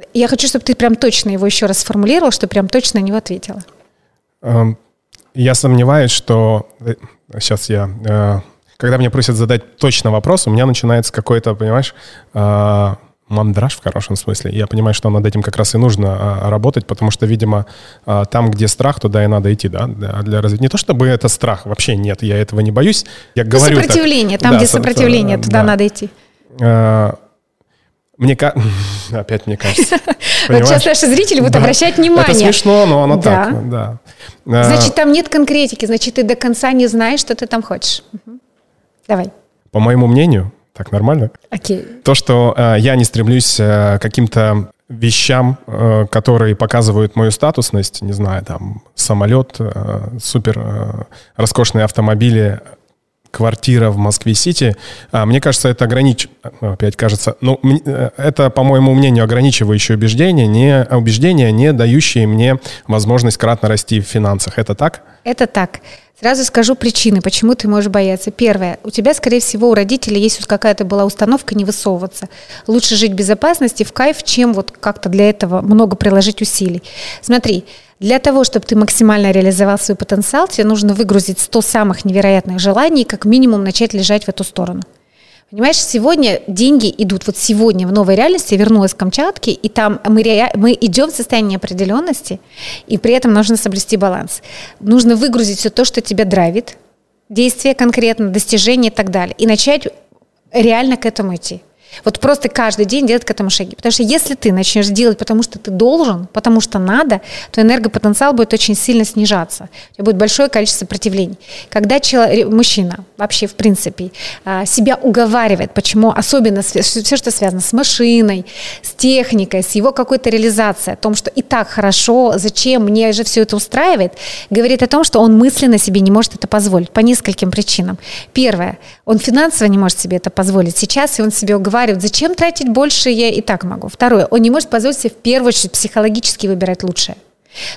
Э, я хочу, чтобы ты прям точно его еще раз сформулировал, чтобы прям точно на него ответила. Эм, я сомневаюсь, что... Сейчас э, я когда меня просят задать точно вопрос, у меня начинается какой-то, понимаешь, э, мандраж в хорошем смысле. Я понимаю, что над этим как раз и нужно э, работать, потому что, видимо, э, там, где страх, туда и надо идти, да, для, для развития. Не то чтобы это страх, вообще нет, я этого не боюсь. Я ну, говорю сопротивление, так, там, да, где сопротивление, туда да. надо идти. Мне кажется, опять мне кажется. Вот сейчас наши зрители будут обращать внимание. Это смешно, но оно так, да. Значит, там нет конкретики, значит, ты до конца не знаешь, что ты там хочешь. Давай. По моему мнению, так нормально? Окей. То, что э, я не стремлюсь э, к каким-то вещам, э, которые показывают мою статусность, не знаю, там, самолет, э, супер э, роскошные автомобили, квартира в Москве-Сити. А, мне кажется, это огранич... Опять кажется... Ну, э, это, по моему мнению, ограничивающее убеждение, не убеждение, не дающее мне возможность кратно расти в финансах. Это так? Это так. Сразу скажу причины, почему ты можешь бояться. Первое. У тебя, скорее всего, у родителей есть какая-то была установка не высовываться. Лучше жить в безопасности, в кайф, чем вот как-то для этого много приложить усилий. Смотри, для того, чтобы ты максимально реализовал свой потенциал, тебе нужно выгрузить 100 самых невероятных желаний и как минимум начать лежать в эту сторону. Понимаешь, сегодня деньги идут, вот сегодня в новой реальности, я вернулась к Камчатке, и там мы, мы идем в состоянии неопределенности, и при этом нужно соблюсти баланс. Нужно выгрузить все то, что тебя драйвит, действия конкретно, достижения и так далее. И начать реально к этому идти. Вот просто каждый день делать к этому шаги. Потому что если ты начнешь делать, потому что ты должен, потому что надо, то энергопотенциал будет очень сильно снижаться. У тебя будет большое количество сопротивлений. Когда человек, мужчина вообще, в принципе, а, себя уговаривает, почему, особенно все, что связано с машиной, с техникой, с его какой-то реализацией, о том, что и так хорошо, зачем мне же все это устраивает, говорит о том, что он мысленно себе не может это позволить по нескольким причинам. Первое, он финансово не может себе это позволить сейчас, и он себе уговаривает уговаривает, зачем тратить больше, я и так могу. Второе, он не может позволить себе в первую очередь психологически выбирать лучшее.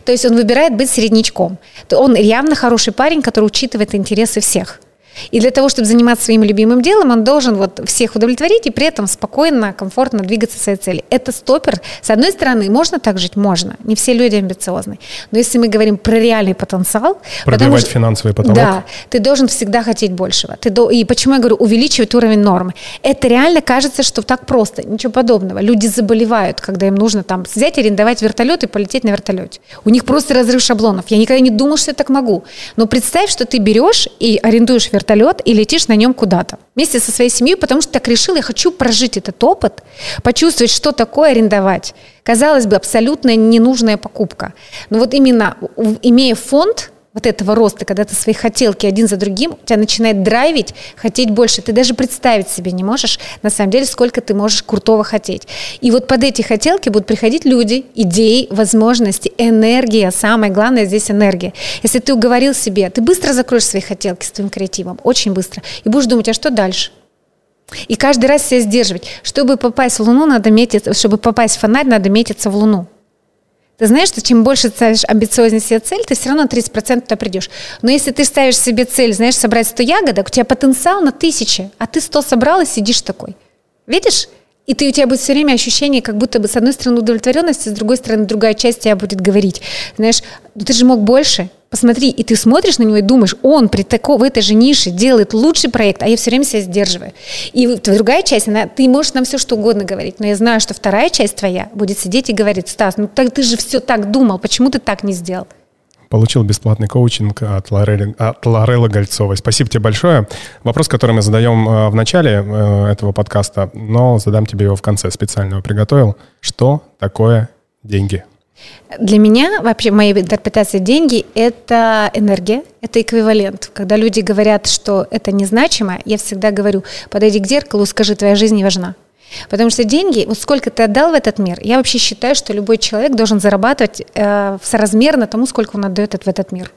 То есть он выбирает быть среднячком. Он явно хороший парень, который учитывает интересы всех. И для того, чтобы заниматься своим любимым делом, он должен вот всех удовлетворить и при этом спокойно, комфортно двигаться к своей цели. Это стопер. С одной стороны, можно так жить? Можно. Не все люди амбициозны. Но если мы говорим про реальный потенциал... Пробивать что, финансовый потолок. Да. Ты должен всегда хотеть большего. Ты до, и почему я говорю увеличивать уровень нормы? Это реально кажется, что так просто. Ничего подобного. Люди заболевают, когда им нужно там взять, арендовать вертолет и полететь на вертолете. У них просто разрыв шаблонов. Я никогда не думал, что я так могу. Но представь, что ты берешь и арендуешь вертолет вертолет и летишь на нем куда-то вместе со своей семьей, потому что так решил, я хочу прожить этот опыт, почувствовать, что такое арендовать. Казалось бы, абсолютно ненужная покупка. Но вот именно имея фонд, вот этого роста, когда ты свои хотелки один за другим, тебя начинает драйвить, хотеть больше. Ты даже представить себе не можешь, на самом деле, сколько ты можешь крутого хотеть. И вот под эти хотелки будут приходить люди, идеи, возможности, энергия. Самое главное здесь энергия. Если ты уговорил себе, ты быстро закроешь свои хотелки с твоим креативом, очень быстро, и будешь думать, а что дальше? И каждый раз себя сдерживать. Чтобы попасть в Луну, надо метиться, чтобы попасть в фонарь, надо метиться в Луну. Ты знаешь, что чем больше ставишь амбициознее себе цель, ты все равно на 30% туда придешь. Но если ты ставишь себе цель, знаешь, собрать 100 ягодок, у тебя потенциал на тысячи, а ты 100 собрал и сидишь такой. Видишь? И ты, у тебя будет все время ощущение, как будто бы с одной стороны удовлетворенность, с другой стороны другая часть тебя будет говорить. Знаешь, ну ты же мог больше, посмотри, и ты смотришь на него и думаешь, он при такой, в этой же нише делает лучший проект, а я все время себя сдерживаю. И другая часть, она, ты можешь нам все что угодно говорить, но я знаю, что вторая часть твоя будет сидеть и говорить, Стас, ну так, ты же все так думал, почему ты так не сделал? Получил бесплатный коучинг от Лорелы, от Лорелы Гольцовой. Спасибо тебе большое. Вопрос, который мы задаем э, в начале э, этого подкаста, но задам тебе его в конце, специально его приготовил. Что такое деньги? Для меня, вообще, моя интерпретация деньги – это энергия, это эквивалент. Когда люди говорят, что это незначимо, я всегда говорю, подойди к зеркалу, скажи, твоя жизнь не важна. Потому что деньги, вот сколько ты отдал в этот мир, я вообще считаю, что любой человек должен зарабатывать э, соразмерно тому, сколько он отдает в этот мир.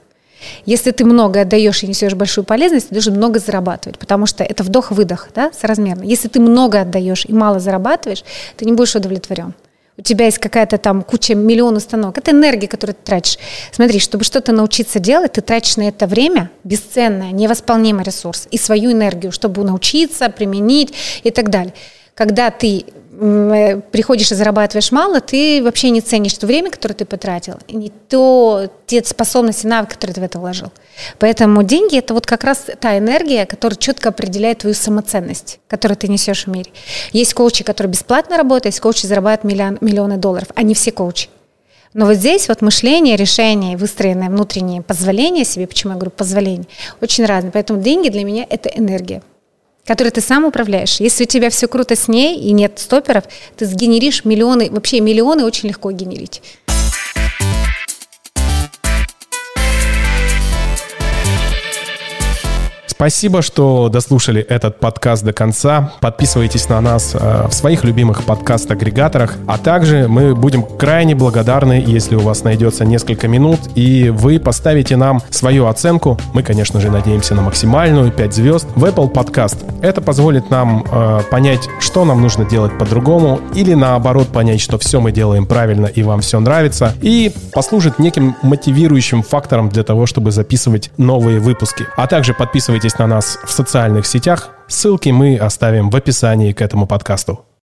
Если ты много отдаешь и несешь большую полезность, ты должен много зарабатывать, потому что это вдох-выдох, да, соразмерно. Если ты много отдаешь и мало зарабатываешь, ты не будешь удовлетворен. У тебя есть какая-то там куча миллион установок. Это энергия, которую ты тратишь. Смотри, чтобы что-то научиться делать, ты тратишь на это время бесценное, невосполнимый ресурс и свою энергию, чтобы научиться, применить и так далее когда ты э, приходишь и зарабатываешь мало, ты вообще не ценишь то время, которое ты потратил, и не то те способности, навыки, которые ты в это вложил. Поэтому деньги – это вот как раз та энергия, которая четко определяет твою самоценность, которую ты несешь в мире. Есть коучи, которые бесплатно работают, есть коучи, зарабатывают миллион, миллионы долларов. Они все коучи. Но вот здесь вот мышление, решение, выстроенное внутреннее позволение себе, почему я говорю позволение, очень разное. Поэтому деньги для меня – это энергия которой ты сам управляешь. Если у тебя все круто с ней и нет стоперов, ты сгенеришь миллионы, вообще миллионы очень легко генерить. Спасибо, что дослушали этот подкаст до конца. Подписывайтесь на нас э, в своих любимых подкаст-агрегаторах. А также мы будем крайне благодарны, если у вас найдется несколько минут, и вы поставите нам свою оценку. Мы, конечно же, надеемся на максимальную 5 звезд в Apple Podcast. Это позволит нам э, понять, что нам нужно делать по-другому, или наоборот понять, что все мы делаем правильно и вам все нравится, и послужит неким мотивирующим фактором для того, чтобы записывать новые выпуски. А также подписывайтесь Подписывайтесь на нас в социальных сетях. Ссылки мы оставим в описании к этому подкасту.